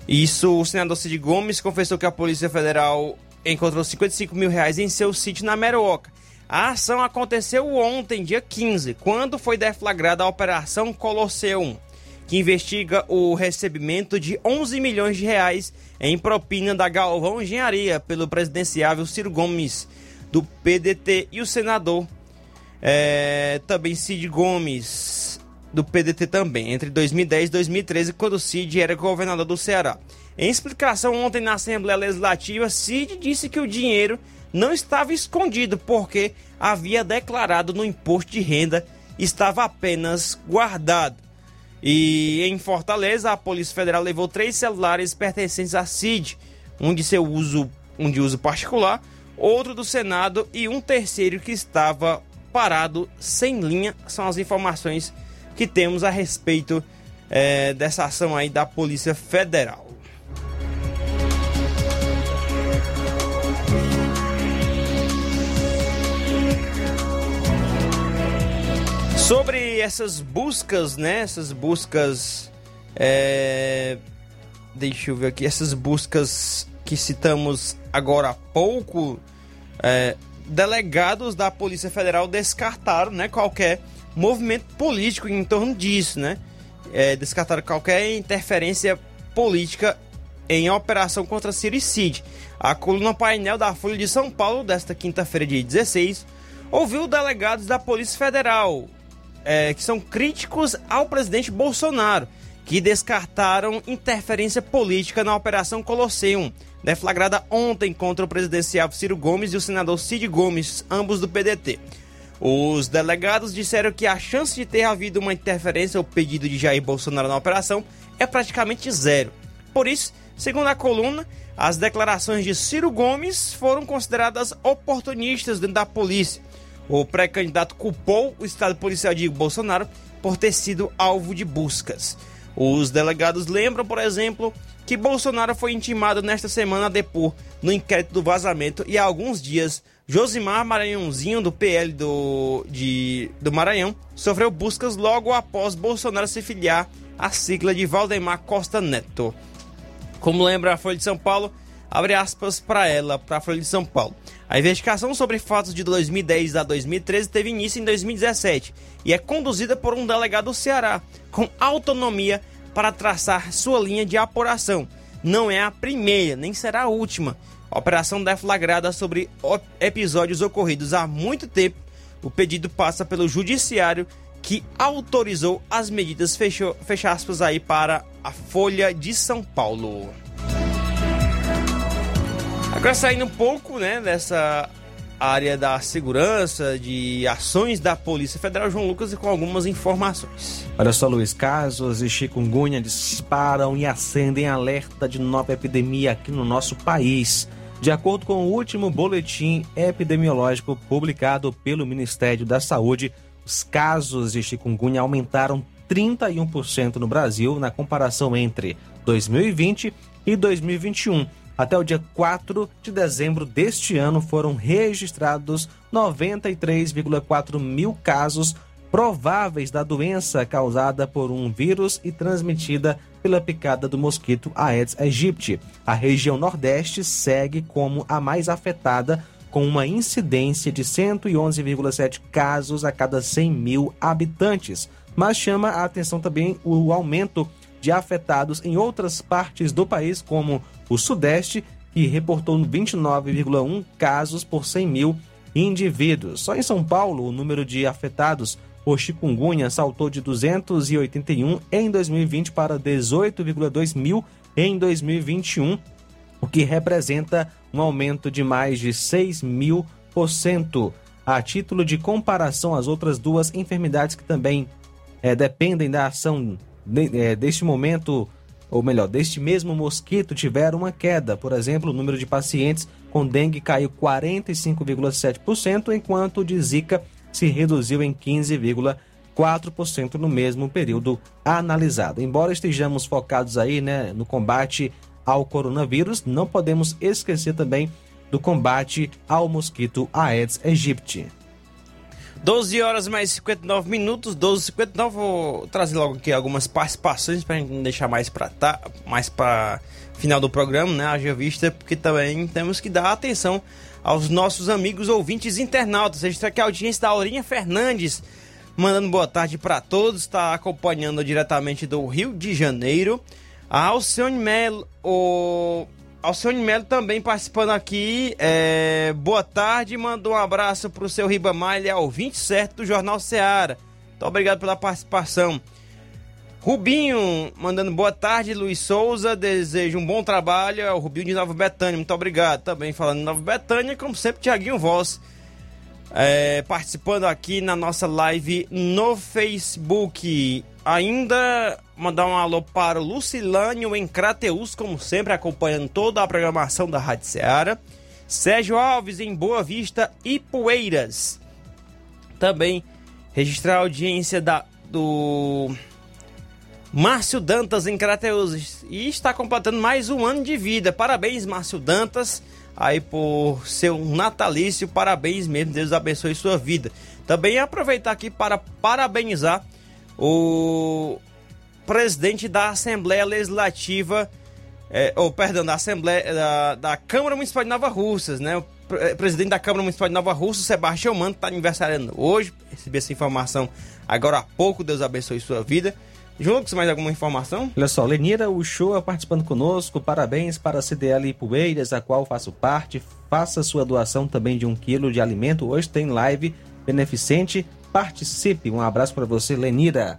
A: Isso, o senador Cid Gomes confessou que a Polícia Federal encontrou 55 mil reais em seu sítio na Meruoca. A ação aconteceu ontem, dia 15, quando foi deflagrada a Operação Colosseum, que investiga o recebimento de 11 milhões de reais em propina da Galvão Engenharia pelo presidenciável Ciro Gomes, do PDT, e o senador é, também Cid Gomes, do PDT também, entre 2010 e 2013, quando Cid era governador do Ceará. Em explicação ontem na Assembleia Legislativa, Cid disse que o dinheiro não estava escondido porque havia declarado no imposto de renda estava apenas guardado. E em Fortaleza, a Polícia Federal levou três celulares pertencentes à CID, um de seu uso, um de uso particular, outro do Senado e um terceiro que estava parado sem linha. São as informações que temos a respeito é, dessa ação aí da Polícia Federal. Sobre essas buscas, né? Essas buscas é, deixa eu ver aqui, essas buscas que citamos agora há pouco, é, delegados da Polícia Federal descartaram né, qualquer movimento político em torno disso, né? É, descartaram qualquer interferência política em operação contra Siricide. A coluna painel da Folha de São Paulo, desta quinta-feira, dia 16, ouviu delegados da Polícia Federal é, que são críticos ao presidente Bolsonaro, que descartaram interferência política na Operação Colosseum, deflagrada ontem contra o presidencial Ciro Gomes e o senador Cid Gomes, ambos do PDT. Os delegados disseram que a chance de ter havido uma interferência ou pedido de Jair Bolsonaro na operação é praticamente zero. Por isso, segundo a coluna, as declarações de Ciro Gomes foram consideradas oportunistas dentro da polícia. O pré-candidato culpou o estado policial de Bolsonaro por ter sido alvo de buscas. Os delegados lembram, por exemplo, que Bolsonaro foi intimado nesta semana a depor no inquérito do vazamento e há alguns dias Josimar Maranhãozinho, do PL do, de, do Maranhão, sofreu buscas logo após Bolsonaro se filiar à sigla de Valdemar Costa Neto. Como lembra a Folha de São Paulo, abre aspas para ela, para a Folha de São Paulo. A investigação sobre fatos de 2010 a 2013 teve início em 2017 e é conduzida por um delegado do Ceará, com autonomia para traçar sua linha de apuração. Não é a primeira, nem será a última. A operação deflagrada sobre episódios ocorridos há muito tempo. O pedido passa pelo judiciário que autorizou as medidas, fechou, fecha aspas aí para a Folha de São Paulo. Agora saindo um pouco, né, dessa área da segurança, de ações da Polícia Federal, João Lucas, e com algumas informações.
B: Olha só, Luiz, casos de chikungunya disparam e acendem alerta de nova epidemia aqui no nosso país. De acordo com o último boletim epidemiológico publicado pelo Ministério da Saúde, os casos de chikungunya aumentaram 31% no Brasil na comparação entre 2020 e 2021 até o dia 4 de dezembro deste ano foram registrados 93,4 mil casos prováveis da doença causada por um vírus e transmitida pela picada do mosquito Aedes aegypti. A região Nordeste segue como a mais afetada, com uma incidência de 111,7 casos a cada 100 mil habitantes. Mas chama a atenção também o aumento de afetados em outras partes do país, como o Sudeste, que reportou 29,1 casos por 100 mil indivíduos. Só em São Paulo, o número de afetados por chikungunya saltou de 281 em 2020 para 18,2 mil em 2021, o que representa um aumento de mais de 6 mil por cento. A título de comparação, as outras duas enfermidades que também é, dependem da ação de, é, deste momento ou melhor, deste mesmo mosquito tiveram uma queda. Por exemplo, o número de pacientes com dengue caiu 45,7%, enquanto o de Zika se reduziu em 15,4% no mesmo período analisado. Embora estejamos focados aí, né, no combate ao coronavírus, não podemos esquecer também do combate ao mosquito Aedes aegypti.
A: 12 horas mais 59 minutos, 12 59 Vou trazer logo aqui algumas participações para gente não deixar mais para tá, mais para final do programa, né? Haja vista, porque também temos que dar atenção aos nossos amigos ouvintes internautas. Gente está aqui a audiência da Aurinha Fernandes, mandando boa tarde para todos, está acompanhando diretamente do Rio de Janeiro. A Alcione Melo, o Alcione Melo também participando aqui. É, boa tarde, mandou um abraço pro seu Ribamar, ele é ouvinte certo do Jornal Seara. Muito obrigado pela participação. Rubinho, mandando boa tarde, Luiz Souza, desejo um bom trabalho. É o Rubinho de Nova Betânia, muito obrigado. Também falando de Nova Betânia, como sempre, Tiaguinho Voz. É, participando aqui na nossa live no Facebook. Ainda mandar um alô para o Lucilânio em Crateus, como sempre, acompanhando toda a programação da Rádio Ceará. Sérgio Alves em Boa Vista e Poeiras. Também registrar a audiência da, do Márcio Dantas em Crateus. E está completando mais um ano de vida. Parabéns, Márcio Dantas, aí por seu natalício. Parabéns mesmo, Deus abençoe sua vida. Também aproveitar aqui para parabenizar o presidente da Assembleia Legislativa é, ou perdão, da Assembleia, da, da Câmara Municipal de Nova Russas, né? O pre- presidente da Câmara Municipal de Nova Russas, Sebastião Mano, está aniversariando hoje. Recebi essa informação agora há pouco. Deus abençoe sua vida. Juntos, mais alguma informação?
B: Olha só, Lenira Uchoa participando conosco. Parabéns para a CDL Poeiras, a qual faço parte. Faça sua doação também de um quilo de alimento. Hoje tem live beneficente. Participe. Um abraço para você, Lenira.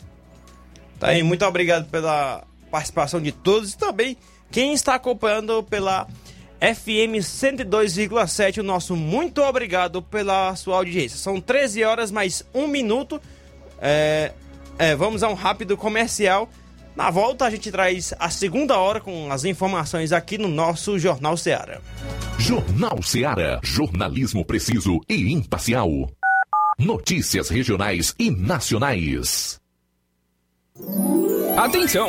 A: Tá aí, muito obrigado pela participação de todos e também quem está acompanhando pela FM 102,7. O nosso muito obrigado pela sua audiência. São 13 horas mais um minuto. É, é, vamos a um rápido comercial. Na volta a gente traz a segunda hora com as informações aqui no nosso Jornal Seara.
F: Jornal Seara. Jornalismo preciso e imparcial. Notícias regionais e nacionais.
C: Atenção!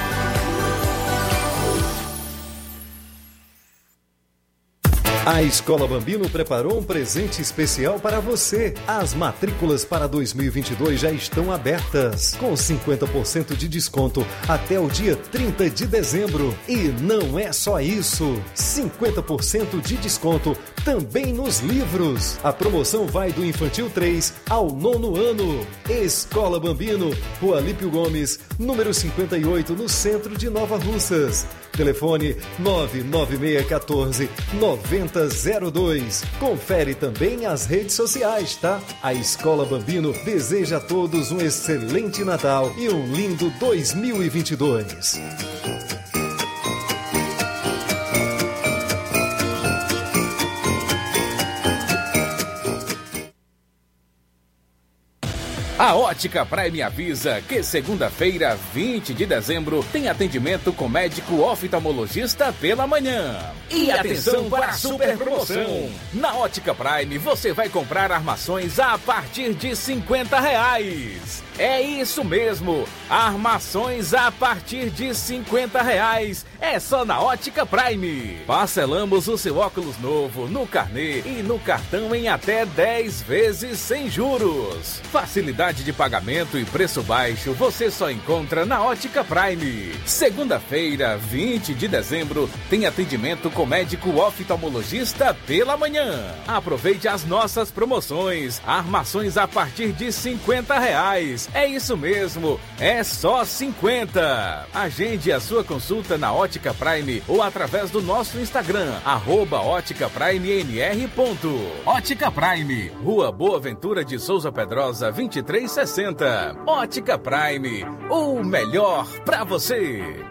G: A Escola Bambino preparou um presente especial para você. As matrículas para 2022 já estão abertas, com 50% de desconto até o dia 30 de dezembro. E não é só isso: 50% de desconto também nos livros. A promoção vai do infantil 3 ao nono ano. Escola Bambino, Rua Lípio Gomes, número 58, no centro de Nova Russas. Telefone 99614 9002. Confere também as redes sociais, tá? A Escola Bambino deseja a todos um excelente Natal e um lindo 2022.
C: A Ótica Prime avisa que segunda-feira, 20 de dezembro, tem atendimento com médico oftalmologista pela manhã. E atenção para a super promoção! Na Ótica Prime você vai comprar armações a partir de 50 reais. É isso mesmo, armações a partir de 50 reais. É só na Ótica Prime. Parcelamos o seu óculos novo no carnê e no cartão em até 10 vezes sem juros. Facilidade de pagamento e preço baixo você só encontra na Ótica Prime. Segunda-feira, 20 de dezembro, tem atendimento com médico oftalmologista pela manhã. Aproveite as nossas promoções. Armações a partir de 50 reais. É isso mesmo, é só 50. Agende a sua consulta na Ótica Prime ou através do nosso Instagram, arroba Ótica Prime NR. Ótica Prime, Rua Boa Ventura de Souza Pedrosa, 2360. Ótica Prime, o melhor pra você.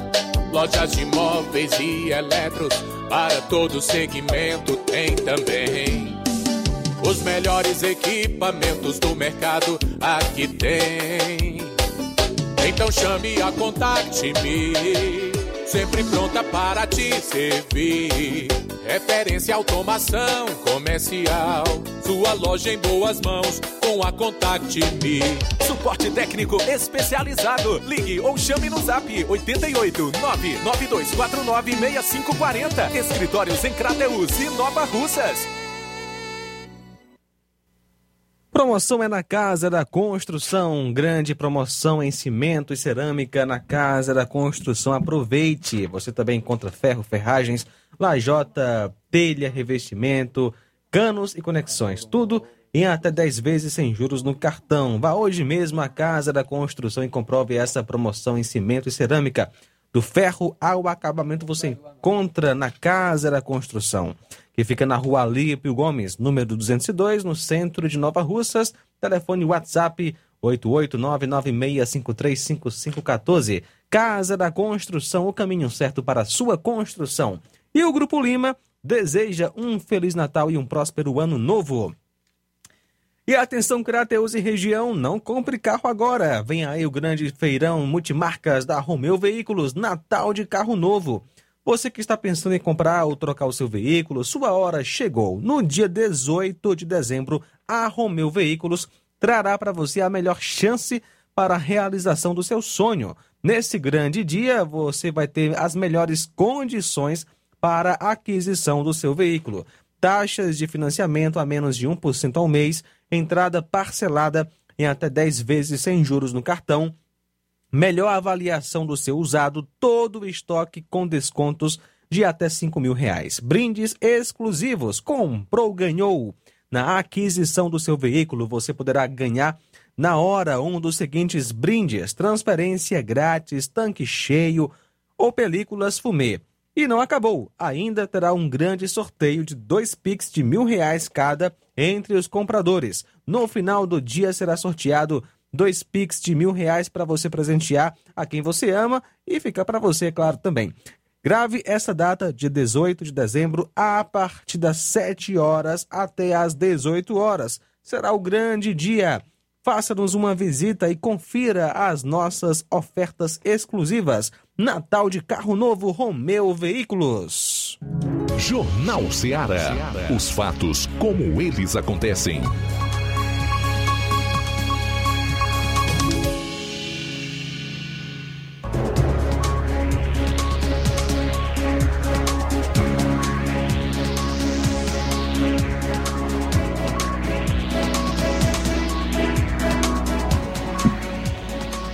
O: Lojas de móveis e eletros, para todo segmento tem também. Os melhores equipamentos do mercado aqui tem. Então chame a Contact Me, sempre pronta para te servir. Referência automação comercial, sua loja em boas mãos com a Contact Me.
E: Suporte técnico especializado. Ligue ou chame no zap 88 99249 6540. Escritórios em Crateus e Nova Russas.
B: Promoção é na Casa da Construção. Grande promoção em cimento e cerâmica na Casa da Construção. Aproveite. Você também encontra ferro, ferragens, lajota, telha, revestimento, canos e conexões. Tudo em até 10 vezes sem juros no cartão. Vá hoje mesmo à Casa da Construção e comprove essa promoção em cimento e cerâmica. Do ferro ao acabamento você encontra na Casa da Construção, que fica na rua Alípio Gomes, número 202, no centro de Nova Russas. Telefone WhatsApp 88996535514. Casa da Construção, o caminho certo para a sua construção. E o Grupo Lima deseja um Feliz Natal e um próspero Ano Novo. E atenção, Crateus e região, não compre carro agora. Vem aí o grande feirão multimarcas da Romeu Veículos, Natal de carro novo. Você que está pensando em comprar ou trocar o seu veículo, sua hora chegou. No dia 18 de dezembro, a Romeu Veículos trará para você a melhor chance para a realização do seu sonho. Nesse grande dia, você vai ter as melhores condições para a aquisição do seu veículo. Taxas de financiamento a menos de 1% ao mês, entrada parcelada em até 10 vezes sem juros no cartão, melhor avaliação do seu usado, todo o estoque com descontos de até 5 mil reais. Brindes exclusivos. Comprou, ganhou. Na aquisição do seu veículo, você poderá ganhar na hora um dos seguintes brindes: transferência grátis, tanque cheio ou películas fumê. E não acabou. Ainda terá um grande sorteio de dois Pix de mil reais cada entre os compradores. No final do dia será sorteado dois Pix de mil reais para você presentear a quem você ama e fica para você, é claro, também. Grave essa data de 18 de dezembro a partir das 7 horas até às 18 horas. Será o grande dia. Faça-nos uma visita e confira as nossas ofertas exclusivas. Natal de Carro Novo Romeu Veículos.
F: Jornal Ceará. Os fatos como eles acontecem.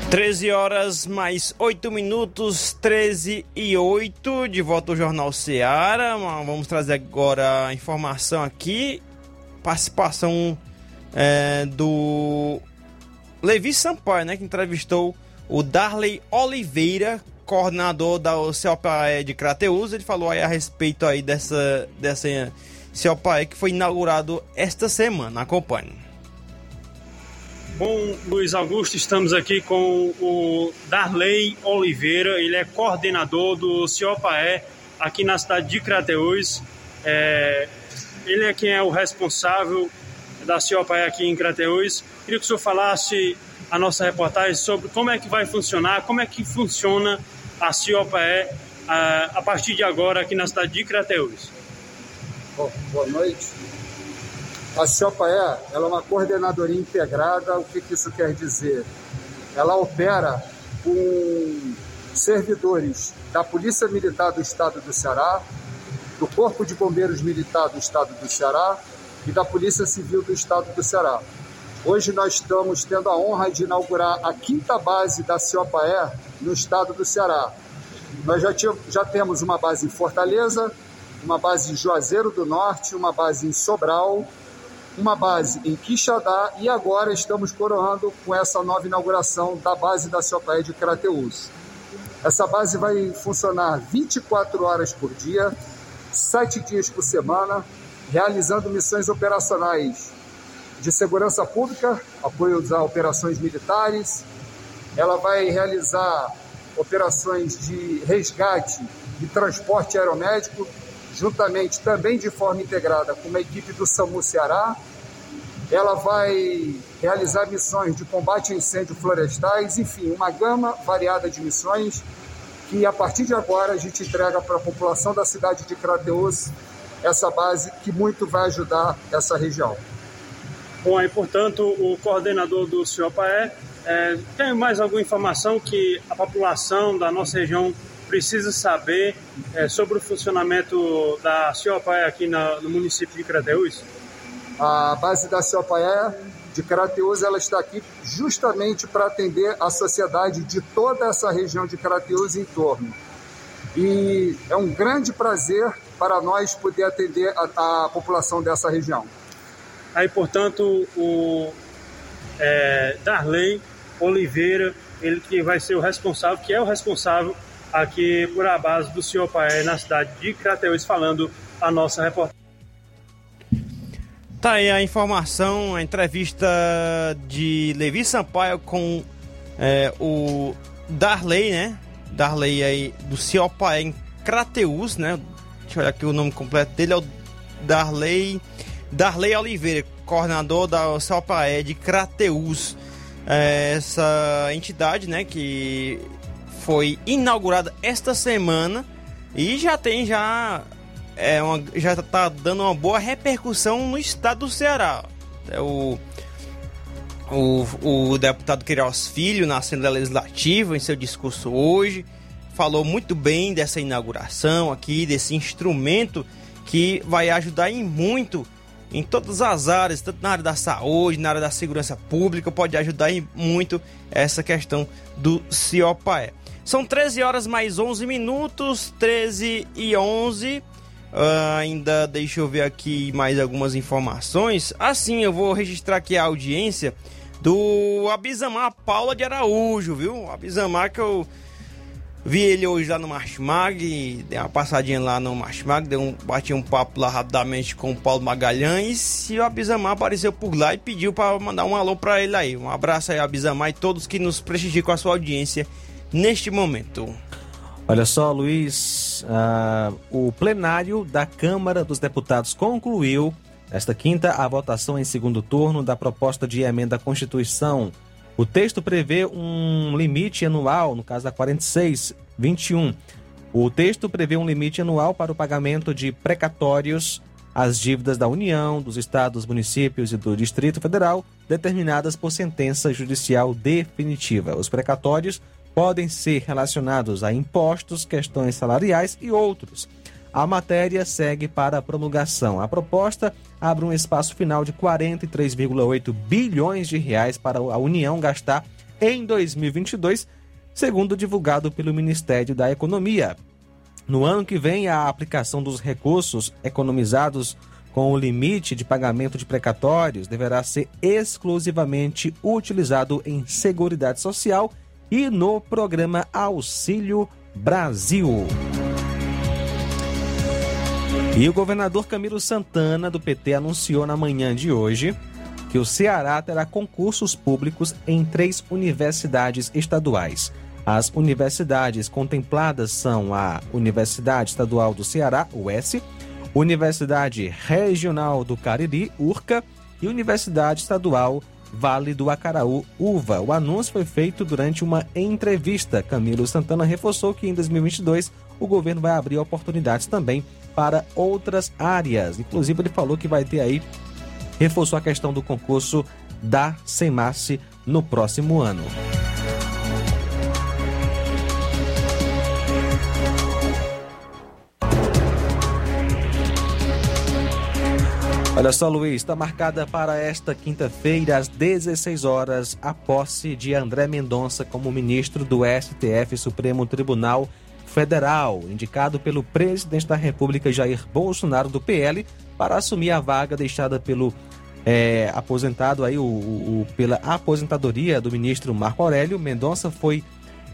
A: Treze horas mais oito minutos, 13 e 8, de volta ao Jornal Seara. Vamos trazer agora a informação aqui. Participação é, do Levi Sampaio, né? Que entrevistou o Darley Oliveira, coordenador da COPAE de Crateus. Ele falou aí a respeito aí dessa, dessa COPAE que foi inaugurado esta semana. Acompanhe.
P: Bom, Luiz Augusto, estamos aqui com o Darley Oliveira, ele é coordenador do CIOPAE aqui na cidade de Crateús. É, ele é quem é o responsável da CIOPAE aqui em Crateús. Queria que o senhor falasse a nossa reportagem sobre como é que vai funcionar, como é que funciona a CIOPAE a, a partir de agora aqui na cidade de Crateús.
Q: Bom, boa noite. A CIOPAE ela é uma coordenadoria integrada. O que, que isso quer dizer? Ela opera com servidores da Polícia Militar do Estado do Ceará, do Corpo de Bombeiros Militar do Estado do Ceará e da Polícia Civil do Estado do Ceará. Hoje nós estamos tendo a honra de inaugurar a quinta base da CIOPAE no estado do Ceará. Nós já, tínhamos, já temos uma base em Fortaleza, uma base em Juazeiro do Norte, uma base em Sobral, uma base em Quixadá e agora estamos coroando com essa nova inauguração da base da Ciopaé de Crateús. Essa base vai funcionar 24 horas por dia, 7 dias por semana, realizando missões operacionais de segurança pública, apoio a operações militares. Ela vai realizar operações de resgate e transporte aeromédico, juntamente também de forma integrada com uma equipe do SAMU Ceará. Ela vai realizar missões de combate a incêndios florestais, enfim, uma gama variada de missões que a partir de agora a gente entrega para a população da cidade de Crateus essa base que muito vai ajudar essa região.
P: Bom, aí, portanto, o coordenador do CIOPAE é, tem mais alguma informação que a população da nossa região precisa saber é, sobre o funcionamento da CIOPAE aqui na, no município de Crateús?
Q: A base da CIOPAE de Crateus, ela está aqui justamente para atender a sociedade de toda essa região de Crateus e em torno. E é um grande prazer para nós poder atender a, a população dessa região.
P: Aí, portanto, o é, Darley Oliveira, ele que vai ser o responsável, que é o responsável aqui por a base do senhor Pai na cidade de Crateus, falando a nossa reportagem.
A: Tá aí a informação, a entrevista de Levi Sampaio com é, o Darley, né? Darley aí do Ciopaé em Crateus, né? Deixa eu olhar aqui o nome completo dele, é o Darley, Darley Oliveira, coordenador da Ciopaé de Crateus. É, essa entidade, né, que foi inaugurada esta semana e já tem já é uma, já está dando uma boa repercussão no estado do Ceará. É o, o, o deputado Queiroz Filho, na Assembleia Legislativa, em seu discurso hoje, falou muito bem dessa inauguração aqui, desse instrumento que vai ajudar em muito em todas as áreas, tanto na área da saúde, na área da segurança pública, pode ajudar em muito essa questão do CIOPAE. São 13 horas mais 11 minutos, 13 e 11. Uh, ainda deixa eu ver aqui mais algumas informações. Assim, eu vou registrar aqui a audiência do Abizamar Paula de Araújo, viu? Abizamar que eu vi ele hoje lá no Marchmag, dei uma passadinha lá no Marchmag, dei um, bati um papo lá rapidamente com o Paulo Magalhães e o Abizamar apareceu por lá e pediu para mandar um alô para ele aí. Um abraço aí, Abizamar e todos que nos prestigiam com a sua audiência neste momento.
B: Olha só, Luiz, uh, o plenário da Câmara dos Deputados concluiu esta quinta a votação em segundo turno da proposta de emenda à Constituição. O texto prevê um limite anual, no caso da 4621. O texto prevê um limite anual para o pagamento de precatórios às dívidas da União, dos estados, municípios e do Distrito Federal, determinadas por sentença judicial definitiva. Os precatórios podem ser relacionados a impostos, questões salariais e outros. A matéria segue para a promulgação. A proposta abre um espaço final de 43,8 bilhões de reais para a União gastar em 2022, segundo divulgado pelo Ministério da Economia. No ano que vem, a aplicação dos recursos economizados com o limite de pagamento de precatórios deverá ser exclusivamente utilizado em Seguridade Social e no programa Auxílio Brasil. E o governador Camilo Santana, do PT, anunciou na manhã de hoje que o Ceará terá concursos públicos em três universidades estaduais. As universidades contempladas são a Universidade Estadual do Ceará, UES, Universidade Regional do Cariri, URCA, e Universidade Estadual Vale do Acaraú, UVA. O anúncio foi feito durante uma entrevista. Camilo Santana reforçou que em 2022 o governo vai abrir oportunidades também para outras áreas. Inclusive, ele falou que vai ter aí, reforçou a questão do concurso da SEMASSE no próximo ano. Olha só, Luiz, está marcada para esta quinta-feira, às 16 horas, a posse de André Mendonça como ministro do STF Supremo Tribunal Federal, indicado pelo presidente da República Jair Bolsonaro do PL para assumir a vaga deixada pelo é, aposentado aí o, o, pela aposentadoria do ministro Marco Aurélio. Mendonça foi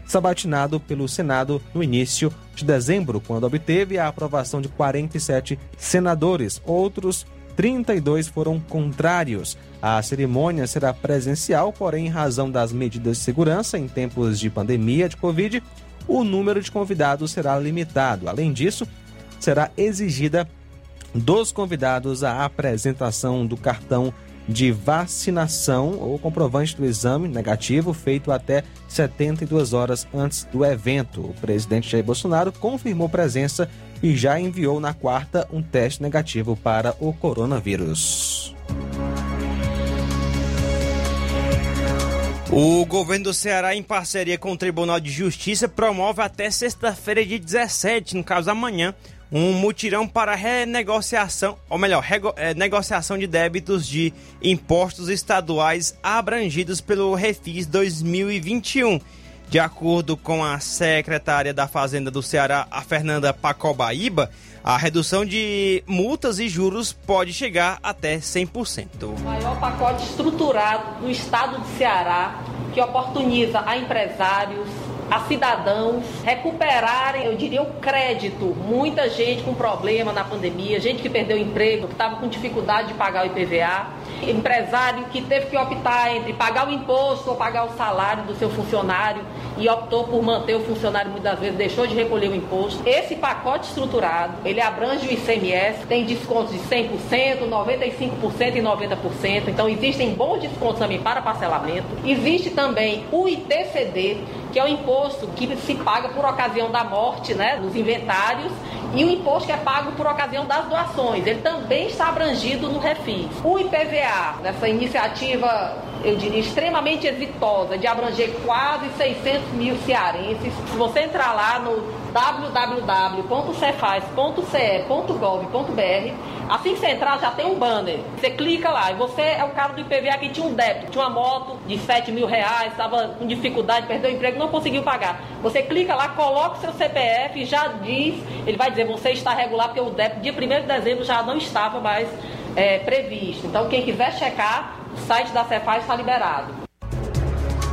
B: sabatinado pelo Senado no início de dezembro, quando obteve a aprovação de 47 senadores. Outros 32 foram contrários. A cerimônia será presencial, porém, em razão das medidas de segurança em tempos de pandemia de Covid, o número de convidados será limitado. Além disso, será exigida dos convidados a apresentação do cartão de vacinação ou comprovante do exame negativo feito até 72 horas antes do evento. O presidente Jair Bolsonaro confirmou presença e já enviou na quarta um teste negativo para o coronavírus.
A: O governo do Ceará, em parceria com o Tribunal de Justiça, promove até sexta-feira, de 17, no caso amanhã, um mutirão para renegociação, ou melhor, rego, é, negociação de débitos de impostos estaduais abrangidos pelo Refis 2021. De acordo com a secretária da Fazenda do Ceará, a Fernanda Pacobaíba, a redução de multas e juros pode chegar até 100%.
R: O maior pacote estruturado do estado de Ceará que oportuniza a empresários, a cidadãos recuperarem, eu diria, o crédito. Muita gente com problema na pandemia, gente que perdeu emprego, que estava com dificuldade de pagar o IPVA, empresário que teve que optar entre pagar o imposto ou pagar o salário do seu funcionário e optou por manter o funcionário muitas vezes deixou de recolher o imposto. Esse pacote estruturado, ele abrange o ICMS, tem descontos de 100%, 95% e 90%. Então existem bons descontos também para parcelamento. Existe também o ITCD, que é o imposto que se paga por ocasião da morte, né, nos inventários, e o imposto que é pago por ocasião das doações. Ele também está abrangido no Refis. O IPVA, nessa iniciativa, eu diria, extremamente exitosa, de abranger quase 600 mil cearenses. Se você entrar lá no www.cefaz.ce.gov.br, assim que você entrar já tem um banner. Você clica lá e você é o cara do IPVA que tinha um débito, tinha uma moto de 7 mil reais, estava com dificuldade, perdeu o emprego, não conseguiu pagar. Você clica lá, coloca o seu CPF e já diz, ele vai dizer, você está regular, porque o débito dia 1 de dezembro já não estava mais é, previsto. Então quem quiser checar, o site da Cefaz está liberado.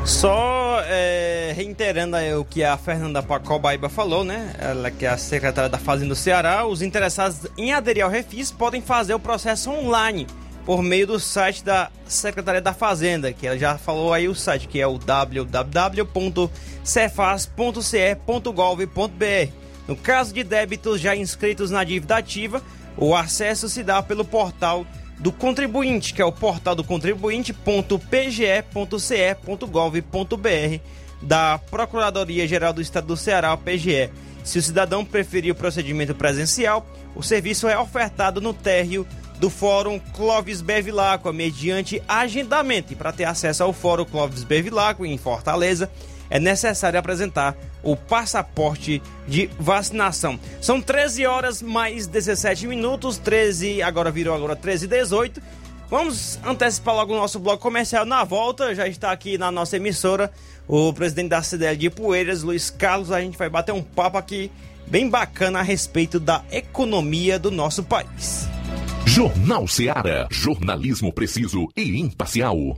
A: Só é, reiterando o que a Fernanda Pacobaíba falou, né? Ela que é a secretária da Fazenda do Ceará, os interessados em aderir ao Refis podem fazer o processo online por meio do site da Secretaria da Fazenda, que ela já falou aí o site, que é o www.cefaz.ce.gov.br. No caso de débitos já inscritos na dívida ativa, o acesso se dá pelo portal do contribuinte, que é o portal do contribuinte.pge.ce.gov.br da Procuradoria-Geral do Estado do Ceará, PGE. Se o cidadão preferir o procedimento presencial, o serviço é ofertado no térreo do Fórum Clóvis Bevilacqua, mediante agendamento. E para ter acesso ao Fórum Clóvis Bevilacqua em Fortaleza, é necessário apresentar o passaporte de vacinação. São 13 horas mais 17 minutos, 13, agora virou agora 13 e 18. Vamos antecipar logo o nosso bloco comercial na volta. Já está aqui na nossa emissora o presidente da CDL de Poeiras, Luiz Carlos. A gente vai bater um papo aqui bem bacana a respeito da economia do nosso país.
F: Jornal Seara. Jornalismo preciso e imparcial.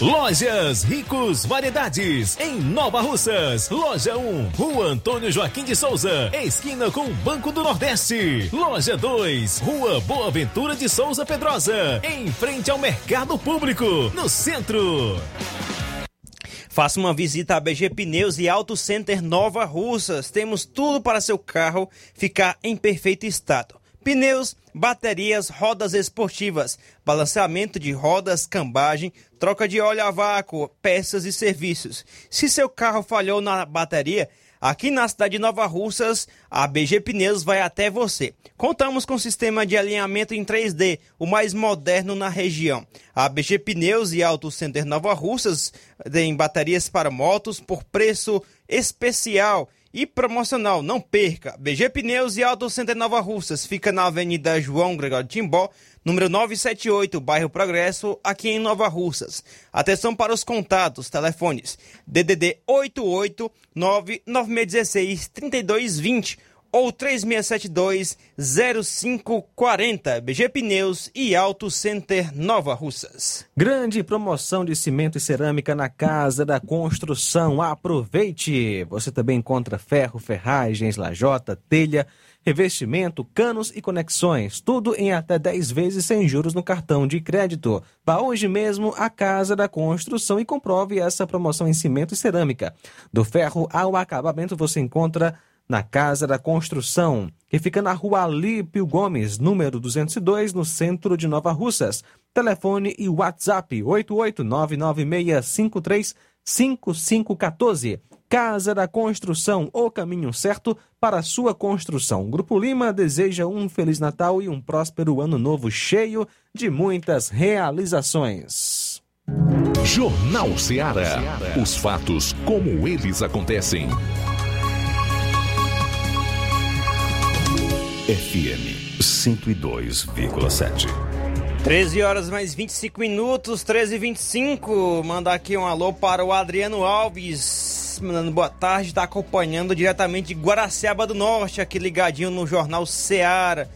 E: Lojas Ricos Variedades, em Nova Russas. Loja 1, Rua Antônio Joaquim de Souza, esquina com Banco do Nordeste. Loja 2, Rua Boa Ventura de Souza Pedrosa, em frente ao Mercado Público, no centro.
A: Faça uma visita à BG Pneus e Auto Center Nova Russas. Temos tudo para seu carro ficar em perfeito estado. Pneus, baterias, rodas esportivas, balanceamento de rodas, cambagem, troca de óleo a vácuo, peças e serviços. Se seu carro falhou na bateria, aqui na cidade de Nova Russas, a BG Pneus vai até você. Contamos com sistema de alinhamento em 3D, o mais moderno na região. A BG Pneus e Auto Center Nova Russas tem baterias para motos por preço especial e promocional. Não perca! BG Pneus e Auto Center Nova Russas fica na Avenida João Gregório Timbó, número 978, bairro Progresso, aqui em Nova Russas. Atenção para os contatos, telefones DDD 88 99616 3220 ou 3672-0540. BG Pneus e Auto Center Nova Russas.
B: Grande promoção de cimento e cerâmica na Casa da Construção. Aproveite! Você também encontra ferro, ferragens, lajota, telha, revestimento, canos e conexões. Tudo em até 10 vezes sem juros no cartão de crédito. Vá hoje mesmo à Casa da Construção e comprove essa promoção em cimento e cerâmica. Do ferro ao acabamento você encontra na Casa da Construção, que fica na rua Alípio Gomes, número 202, no centro de Nova Russas. Telefone e WhatsApp 88996535514. Casa da Construção, o caminho certo para sua construção. Grupo Lima deseja um Feliz Natal e um próspero Ano Novo cheio de muitas realizações.
F: Jornal Ceará. Os fatos como eles acontecem. FM 102,7.
A: 13 horas mais 25 minutos, 13 e 25. Mandar aqui um alô para o Adriano Alves. Mandando boa tarde, está acompanhando diretamente de Guaraciaba do Norte, aqui ligadinho no Jornal Ceará.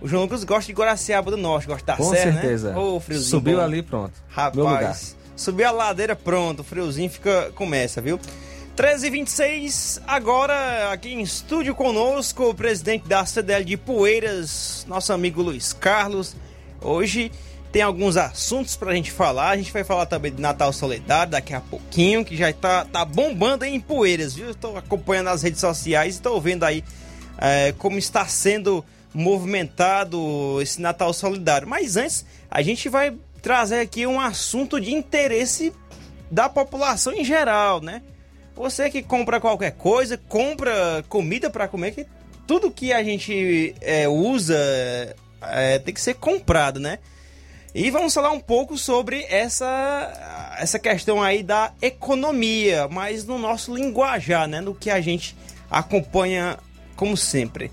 A: O João Lucas gosta de Guaraciaba do Norte, gosta da
B: Com
A: serra,
B: certeza.
A: né? Ô, friozinho
B: Subiu
A: bom.
B: ali, pronto.
A: Rapaz, subiu a ladeira, pronto, o friozinho fica, começa, viu? 13h26, agora aqui em estúdio conosco, o presidente da CDL de Poeiras, nosso amigo Luiz Carlos. Hoje tem alguns assuntos pra gente falar, a gente vai falar também de Natal Solidário daqui a pouquinho, que já tá, tá bombando aí em Poeiras, viu? Estou acompanhando as redes sociais e estou vendo aí é, como está sendo movimentado esse Natal Solidário. Mas antes, a gente vai trazer aqui um assunto de interesse da população em geral, né? Você que compra qualquer coisa, compra comida para comer, que tudo que a gente é, usa é, tem que ser comprado, né? E vamos falar um pouco sobre essa, essa questão aí da economia, mas no nosso linguajar, né? No que a gente acompanha como sempre.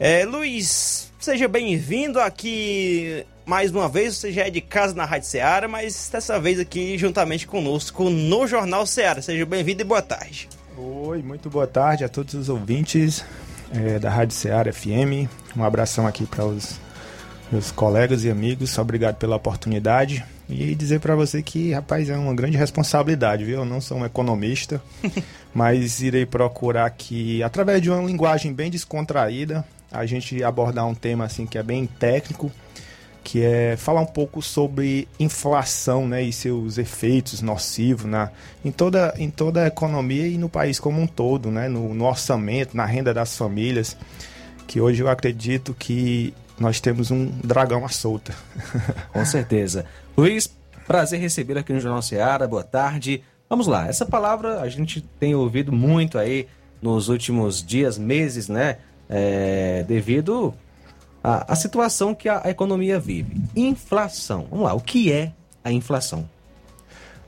A: É, Luiz, seja bem-vindo aqui mais uma vez. Você já é de casa na Rádio Ceará, mas dessa vez aqui juntamente conosco no Jornal Ceará. Seja bem-vindo e boa tarde.
S: Oi, muito boa tarde a todos os ouvintes é, da Rádio Ceará FM. Um abração aqui para os meus colegas e amigos. Obrigado pela oportunidade. E dizer para você que, rapaz, é uma grande responsabilidade, viu? Eu não sou um economista, mas irei procurar aqui, através de uma linguagem bem descontraída, a gente abordar um tema assim que é bem técnico, que é falar um pouco sobre inflação né, e seus efeitos nocivos na, em, toda, em toda a economia e no país como um todo, né, no, no orçamento, na renda das famílias, que hoje eu acredito que nós temos um dragão à solta.
B: Com certeza. Luiz, prazer receber aqui no Jornal Ceará. Boa tarde. Vamos lá. Essa palavra a gente tem ouvido muito aí nos últimos dias, meses, né? É, devido à, à situação que a, a economia vive. Inflação. Vamos lá. O que é a inflação?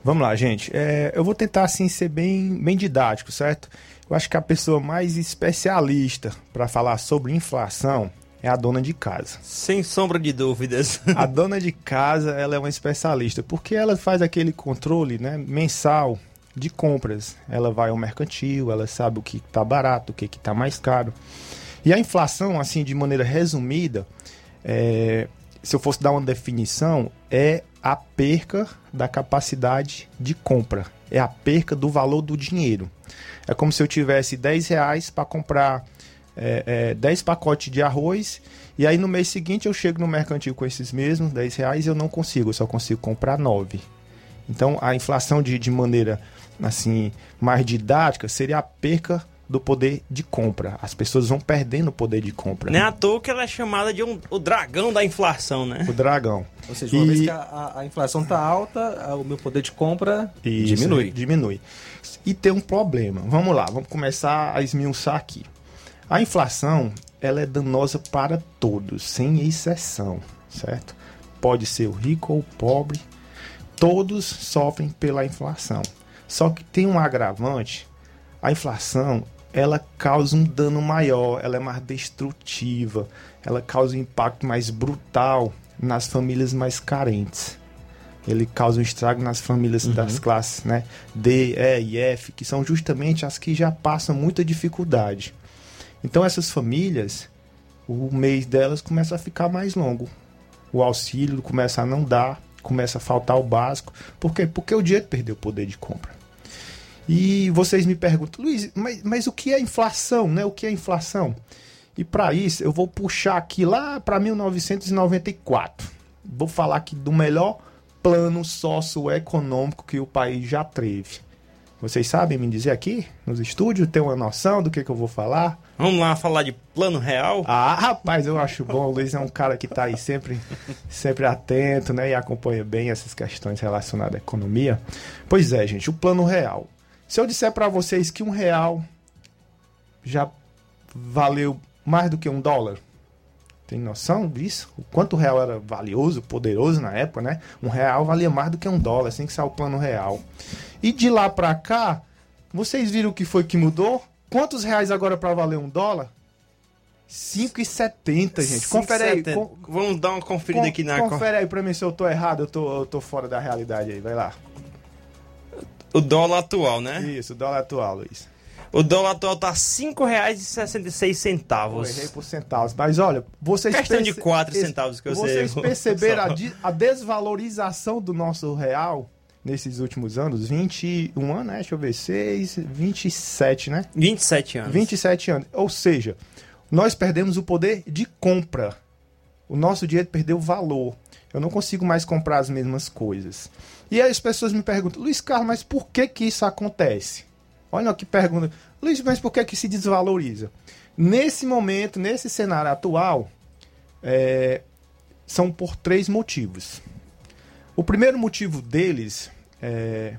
S: Vamos lá, gente. É, eu vou tentar assim ser bem, bem didático, certo? Eu acho que a pessoa mais especialista para falar sobre inflação é a dona de casa.
A: Sem sombra de dúvidas.
S: a dona de casa, ela é uma especialista, porque ela faz aquele controle, né, mensal de compras. Ela vai ao mercantil, ela sabe o que está barato, o que está mais caro. E a inflação, assim, de maneira resumida, é, se eu fosse dar uma definição, é a perca da capacidade de compra. É a perca do valor do dinheiro. É como se eu tivesse 10 reais para comprar é, é, 10 pacotes de arroz e aí no mês seguinte eu chego no mercantil com esses mesmos 10 reais e eu não consigo, eu só consigo comprar 9. Então a inflação de, de maneira assim mais didática seria a perca do poder de compra. As pessoas vão perdendo o poder de compra.
A: Não é à toa que ela é chamada de um, o dragão da inflação, né?
S: O dragão.
B: Ou seja, uma e... vez que a, a inflação está alta, o meu poder de compra Isso, diminui.
S: Diminui. E tem um problema. Vamos lá, vamos começar a esmiuçar aqui. A inflação, ela é danosa para todos, sem exceção, certo? Pode ser o rico ou o pobre, todos sofrem pela inflação. Só que tem um agravante, a inflação, ela causa um dano maior, ela é mais destrutiva, ela causa um impacto mais brutal nas famílias mais carentes. Ele causa um estrago nas famílias uhum. das classes né? D, E e F, que são justamente as que já passam muita dificuldade. Então essas famílias, o mês delas começa a ficar mais longo. O auxílio começa a não dar, começa a faltar o básico. Por quê? Porque o dinheiro perdeu o poder de compra. E vocês me perguntam, Luiz, mas, mas o que é inflação? Né? O que é inflação? E para isso eu vou puxar aqui lá para 1994. Vou falar aqui do melhor plano socioeconômico que o país já teve. Vocês sabem me dizer aqui nos estúdios? Tem uma noção do que, que eu vou falar?
A: Vamos lá falar de plano real?
S: Ah, rapaz, eu acho bom. O Luiz é um cara que está aí sempre, sempre atento né, e acompanha bem essas questões relacionadas à economia. Pois é, gente, o plano real. Se eu disser para vocês que um real já valeu mais do que um dólar, tem noção disso? O quanto o real era valioso, poderoso na época, né? Um real valia mais do que um dólar, assim que saiu o plano real. E de lá para cá, vocês viram o que foi que mudou? Quantos reais agora para valer um dólar? 5,70, gente. Confere aí. Com,
A: Vamos dar uma conferida
S: com,
A: aqui na...
S: Confere aí pra mim se eu tô errado, eu tô, eu tô fora da realidade aí. Vai lá.
A: O dólar atual, né?
S: Isso, o dólar atual, Luiz.
A: O dólar atual tá R$ 5,66.
S: Eu errei por centavos. Mas olha, vocês...
A: Questão de
S: perce-
A: 4 centavos que eu sei.
S: Vocês perceberam a, a desvalorização do nosso real nesses últimos anos? 21 anos, né? Deixa eu ver. 6, 27, né?
A: 27 anos.
S: 27 anos. Ou seja, nós perdemos o poder de compra. O nosso dinheiro perdeu valor. Eu não consigo mais comprar as mesmas coisas. E aí as pessoas me perguntam, Luiz Carlos, mas por que que isso acontece? Olha que pergunta. Luiz, mas por que que se desvaloriza? Nesse momento, nesse cenário atual, é, são por três motivos. O primeiro motivo deles é,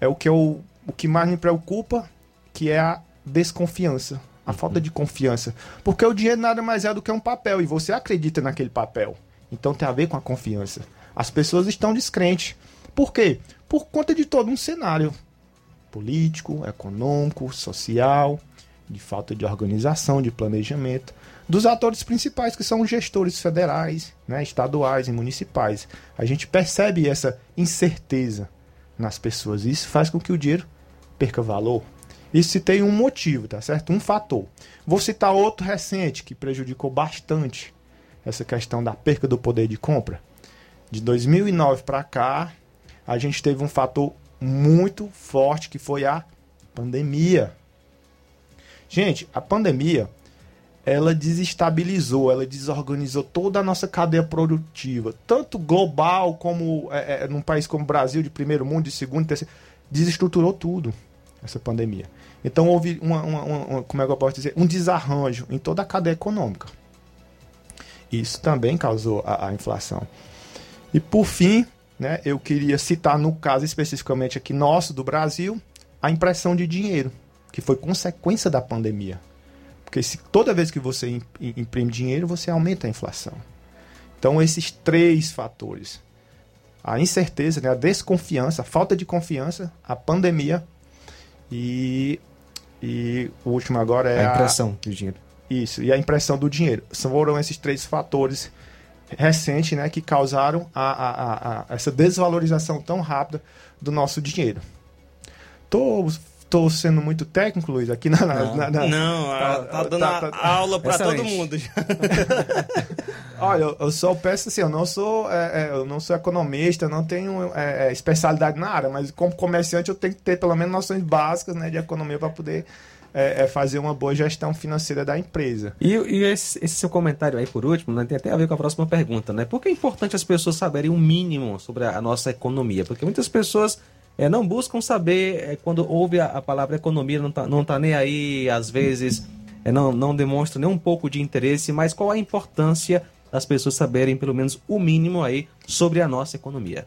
S: é o que eu, o que mais me preocupa, que é a desconfiança, a falta de confiança. Porque o dinheiro nada mais é do que um papel e você acredita naquele papel. Então tem a ver com a confiança. As pessoas estão descrentes. Por quê? Por conta de todo um cenário político, econômico, social, de falta de organização, de planejamento, dos atores principais, que são gestores federais, né, estaduais e municipais. A gente percebe essa incerteza nas pessoas. Isso faz com que o dinheiro perca valor. Isso se tem um motivo, tá certo? Um fator. Vou citar outro recente que prejudicou bastante essa questão da perca do poder de compra. De 2009 para cá, a gente teve um fator muito forte que foi a pandemia. Gente, a pandemia ela desestabilizou, ela desorganizou toda a nossa cadeia produtiva, tanto global como é, é, num país como o Brasil, de primeiro mundo, de segundo, terceiro, desestruturou tudo essa pandemia. Então houve uma, uma, uma, como é que eu posso dizer, um desarranjo em toda a cadeia econômica. Isso também causou a, a inflação. E por fim, né, eu queria citar no caso especificamente aqui nosso do Brasil, a impressão de dinheiro, que foi consequência da pandemia. Porque se, toda vez que você im- imprime dinheiro, você aumenta a inflação. Então, esses três fatores: a incerteza, né, a desconfiança, a falta de confiança, a pandemia e, e o último agora é
B: A impressão de dinheiro.
S: Isso, e a impressão do dinheiro. Foram esses três fatores recentes né, que causaram a, a, a- essa desvalorização tão rápida do nosso dinheiro. Tô, tô sendo muito técnico, Luiz, aqui na. na-
A: Não,
S: na- na-
A: não, a- tá dando a- aula pra todo mundo.
S: Olha, eu, eu só peço assim, eu não sou, é, é, eu não sou economista, não tenho é, é, especialidade na área, mas como comerciante eu tenho que ter pelo menos noções básicas né, de economia para poder é, é, fazer uma boa gestão financeira da empresa.
B: E, e esse, esse seu comentário aí, por último, né, tem até a ver com a próxima pergunta, né? Por que é importante as pessoas saberem o mínimo sobre a, a nossa economia? Porque muitas pessoas eh, não buscam saber, eh, quando ouve a, a palavra economia, não tá, não tá nem aí, às vezes eh, não, não demonstra nem um pouco de interesse, mas qual a importância das pessoas saberem pelo menos o mínimo aí sobre a nossa economia?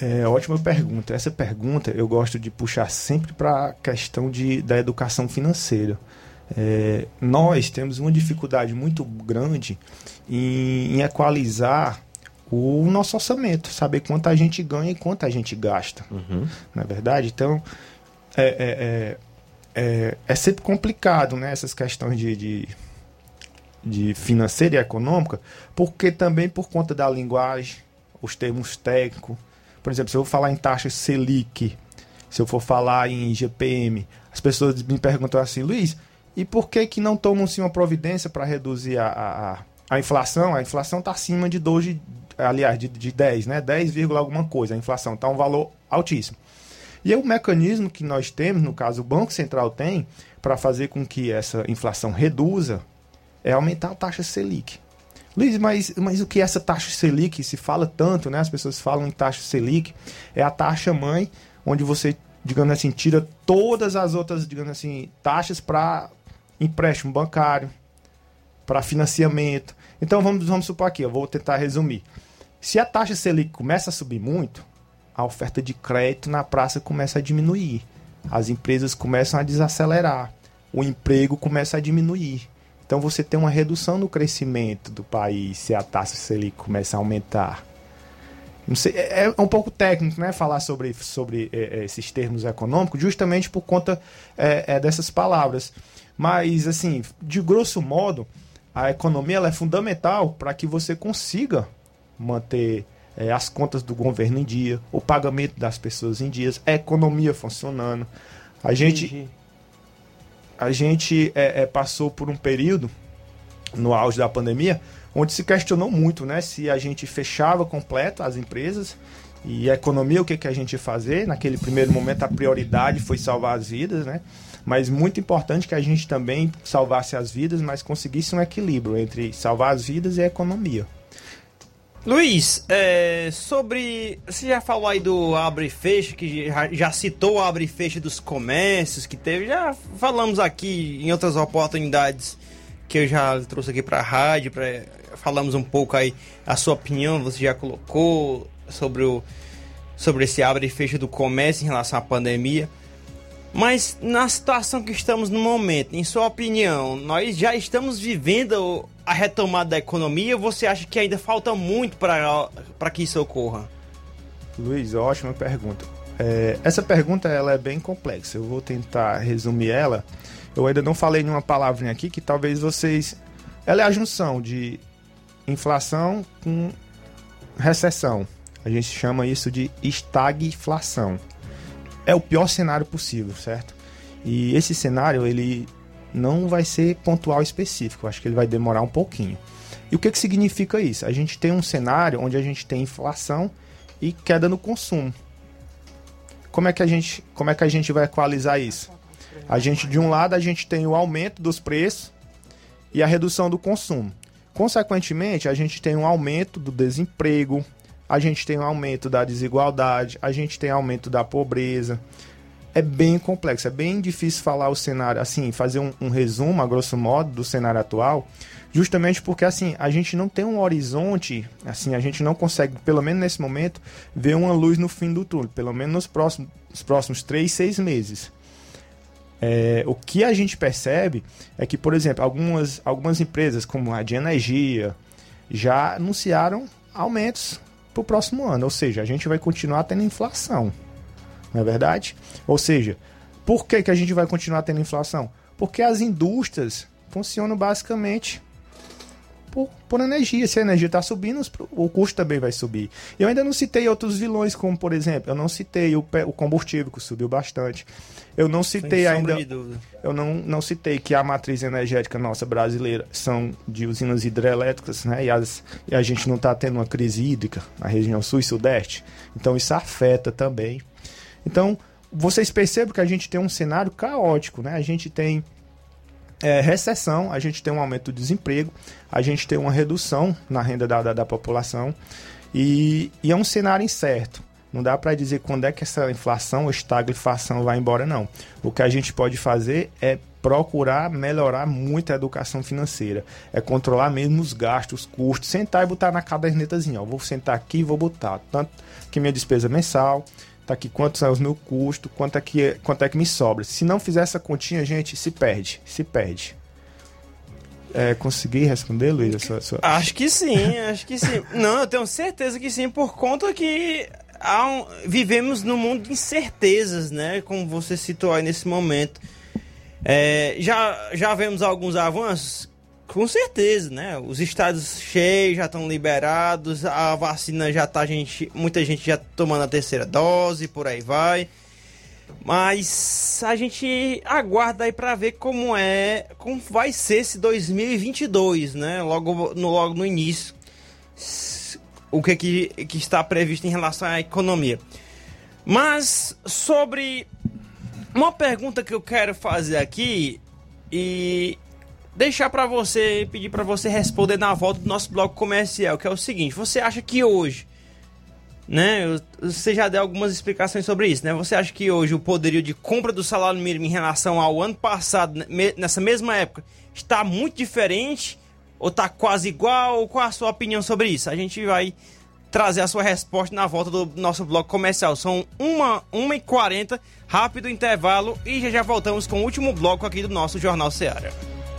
S: É, ótima pergunta. Essa pergunta eu gosto de puxar sempre para a questão de, da educação financeira. É, nós temos uma dificuldade muito grande em, em equalizar o nosso orçamento, saber quanto a gente ganha e quanto a gente gasta. Na verdade, então é, é, é, é, é sempre complicado né, essas questões de, de, de financeira e econômica, porque também por conta da linguagem, os termos técnicos. Por exemplo, se eu falar em taxa Selic, se eu for falar em GPM, as pessoas me perguntam assim, Luiz, e por que que não tomam-se uma providência para reduzir a, a, a- inflação? A inflação está acima de 12, aliás, de, de 10, né? 10, vírgula alguma coisa, a inflação está um valor altíssimo. E aí o mecanismo que nós temos, no caso o Banco Central tem, para fazer com que essa inflação reduza, é aumentar a taxa Selic. Luiz, mas, mas o que é essa taxa Selic? Se fala tanto, né? As pessoas falam em taxa Selic. É a taxa mãe, onde você, digamos assim, tira todas as outras, digamos assim, taxas para empréstimo bancário, para financiamento. Então vamos, vamos supor aqui, eu vou tentar resumir. Se a taxa Selic começa a subir muito, a oferta de crédito na praça começa a diminuir. as empresas começam a desacelerar, o emprego começa a diminuir. Então você tem uma redução no crescimento do país se a taxa Selic começa a aumentar. Não sei, é, é um pouco técnico, né, falar sobre, sobre é, é, esses termos econômicos, justamente por conta é, é, dessas palavras. Mas, assim, de grosso modo, a economia é fundamental para que você consiga manter é, as contas do governo em dia, o pagamento das pessoas em dias, a economia funcionando. A gente, a gente é, é, passou por um período no auge da pandemia onde se questionou muito, né, se a gente fechava completo as empresas e a economia o que que a gente ia fazer. Naquele primeiro momento a prioridade foi salvar as vidas, né? Mas muito importante que a gente também salvasse as vidas, mas conseguisse um equilíbrio entre salvar as vidas e a economia.
A: Luiz, é, sobre. Você já falou aí do abre e fecha, que já, citou o abre e fecha dos comércios que teve. Já falamos aqui em outras oportunidades que eu já trouxe aqui para a rádio, pra, falamos um pouco aí a sua opinião, você já colocou sobre, o, sobre esse abre e fecha do comércio em relação à pandemia. Mas na situação que estamos no momento, em sua opinião, nós já estamos vivendo a retomada da economia ou você acha que ainda falta muito para que isso ocorra?
S: Luiz, ótima pergunta. É, essa pergunta ela é bem complexa. Eu vou tentar resumir ela. Eu ainda não falei nenhuma palavrinha aqui que talvez vocês. Ela é a junção de inflação com recessão. A gente chama isso de estagflação. É o pior cenário possível, certo? E esse cenário ele não vai ser pontual específico, acho que ele vai demorar um pouquinho. E o que, que significa isso? A gente tem um cenário onde a gente tem inflação e queda no consumo. Como é que a gente, como é que a gente vai equalizar isso? A gente de um lado a gente tem o aumento dos preços e a redução do consumo. Consequentemente, a gente tem um aumento do desemprego, a gente tem um aumento da desigualdade, a gente tem aumento da pobreza, é bem complexo, é bem difícil falar o cenário, assim, fazer um, um, resumo, a grosso modo, do cenário atual, justamente porque, assim, a gente não tem um horizonte, assim, a gente não consegue, pelo menos nesse momento, ver uma luz no fim do túnel, pelo menos nos próximos, nos próximos três, seis meses. É, o que a gente percebe é que, por exemplo, algumas, algumas empresas, como a de energia, já anunciaram aumentos para o próximo ano, ou seja, a gente vai continuar tendo inflação não é verdade? Ou seja, por que, que a gente vai continuar tendo inflação? Porque as indústrias funcionam basicamente por, por energia. Se a energia está subindo, o custo também vai subir. Eu ainda não citei outros vilões, como por exemplo, eu não citei o, o combustível, que subiu bastante. Eu não citei ainda. Eu não, não citei que a matriz energética nossa brasileira são de usinas hidrelétricas, né? E, as, e a gente não está tendo uma crise hídrica na região sul e sudeste. Então isso afeta também então, vocês percebem que a gente tem um cenário caótico, né? A gente tem é, recessão, a gente tem um aumento do desemprego, a gente tem uma redução na renda da, da, da população e, e, é um cenário incerto. Não dá para dizer quando é que essa inflação estagflação vai embora, não. O que a gente pode fazer é procurar melhorar muito a educação financeira. É controlar mesmo os gastos, os custos, sentar e botar na cadernetazinha. Ó, vou sentar aqui e vou botar tanto que minha despesa mensal, tá aqui quanto são os meus custos, quanto é, que, quanto é que me sobra. Se não fizer essa continha, gente, se perde, se perde. É, consegui responder, Luiz?
A: Acho que sim, acho que sim. Não, eu tenho certeza que sim, por conta que um, vivemos num mundo de incertezas, né? Como você citou aí nesse momento. É, já, já vemos alguns avanços? Com certeza, né? Os estados cheios já estão liberados, a vacina já tá gente, muita gente já tomando a terceira dose, por aí vai. Mas a gente aguarda aí para ver como é, como vai ser esse 2022, né? Logo no, logo no início, o que, que, que está previsto em relação à economia. Mas sobre uma pergunta que eu quero fazer aqui e deixar para você, pedir para você responder na volta do nosso bloco comercial, que é o seguinte: você acha que hoje, né? Você já deu algumas explicações sobre isso, né? Você acha que hoje o poderio de compra do salário mínimo em relação ao ano passado, né, nessa mesma época, está muito diferente? Ou está quase igual? Qual a sua opinião sobre isso? A gente vai trazer a sua resposta na volta do nosso bloco comercial. São 1h40, rápido intervalo e já já voltamos com o último bloco aqui do nosso Jornal Seara.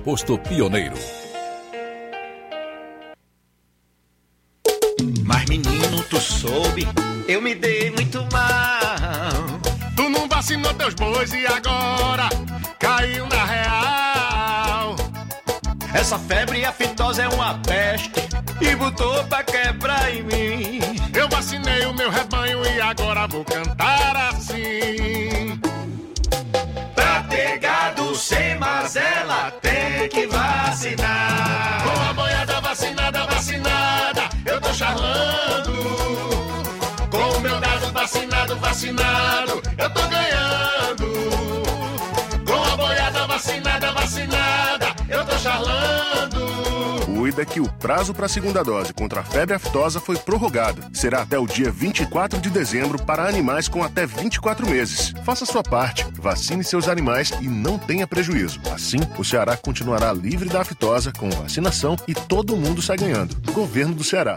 T: posto Pioneiro.
U: Mas menino, tu soube, eu me dei muito mal.
V: Tu não vacinou teus bois e agora caiu na real.
U: Essa febre aftosa é uma peste e botou pra quebrar em mim.
V: Eu vacinei o meu rebanho e agora vou cantar assim.
U: Sem mazela, tem que vacinar.
V: Com a boiada vacinada, vacinada, eu tô charlando. Com o meu gado vacinado, vacinado,
W: Cuida que o prazo para a segunda dose contra a febre aftosa foi prorrogado. Será até o dia 24 de dezembro para animais com até 24 meses. Faça sua parte, vacine seus animais e não tenha prejuízo. Assim, o Ceará continuará livre da aftosa com vacinação e todo mundo sai ganhando. Governo do Ceará.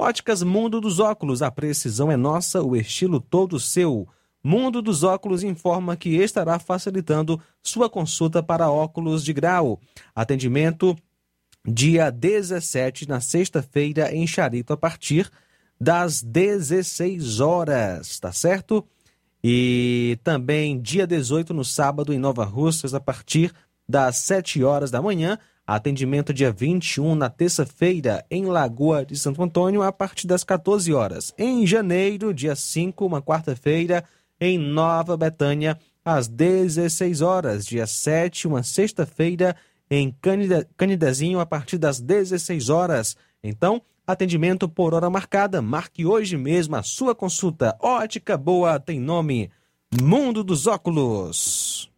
B: Óticas Mundo dos Óculos, a precisão é nossa, o estilo todo seu. Mundo dos Óculos informa que estará facilitando sua consulta para óculos de grau. Atendimento dia 17, na sexta-feira, em Charito, a partir das 16 horas, tá certo? E também dia 18, no sábado, em Nova Russas, a partir das 7 horas da manhã. Atendimento dia 21, na terça-feira, em Lagoa de Santo Antônio, a partir das 14 horas. Em janeiro, dia 5, uma quarta-feira, em Nova Betânia, às 16 horas. Dia 7, uma sexta-feira, em Canide- Canidezinho, a partir das 16 horas. Então, atendimento por hora marcada. Marque hoje mesmo a sua consulta. Ótica Boa tem nome Mundo dos Óculos.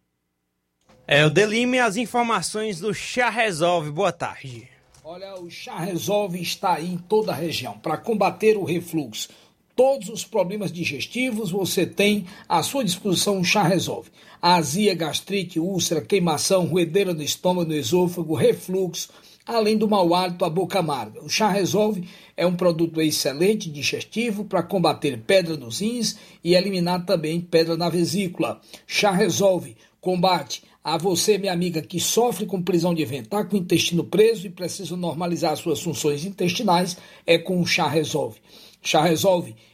A: É o Delime as informações do Chá Resolve. Boa tarde.
X: Olha, o Chá Resolve está aí em toda a região para combater o refluxo. Todos os problemas digestivos você tem à sua disposição o Chá Resolve. Azia, gastrite, úlcera, queimação, ruedeira no estômago, no esôfago, refluxo, além do mau hálito, a boca amarga. O Chá Resolve é um produto excelente digestivo para combater pedra nos rins e eliminar também pedra na vesícula. Chá Resolve combate a você, minha amiga, que sofre com prisão de ventre, tá com o intestino preso e precisa normalizar suas funções intestinais, é com o Chá Resolve. Chá Resolve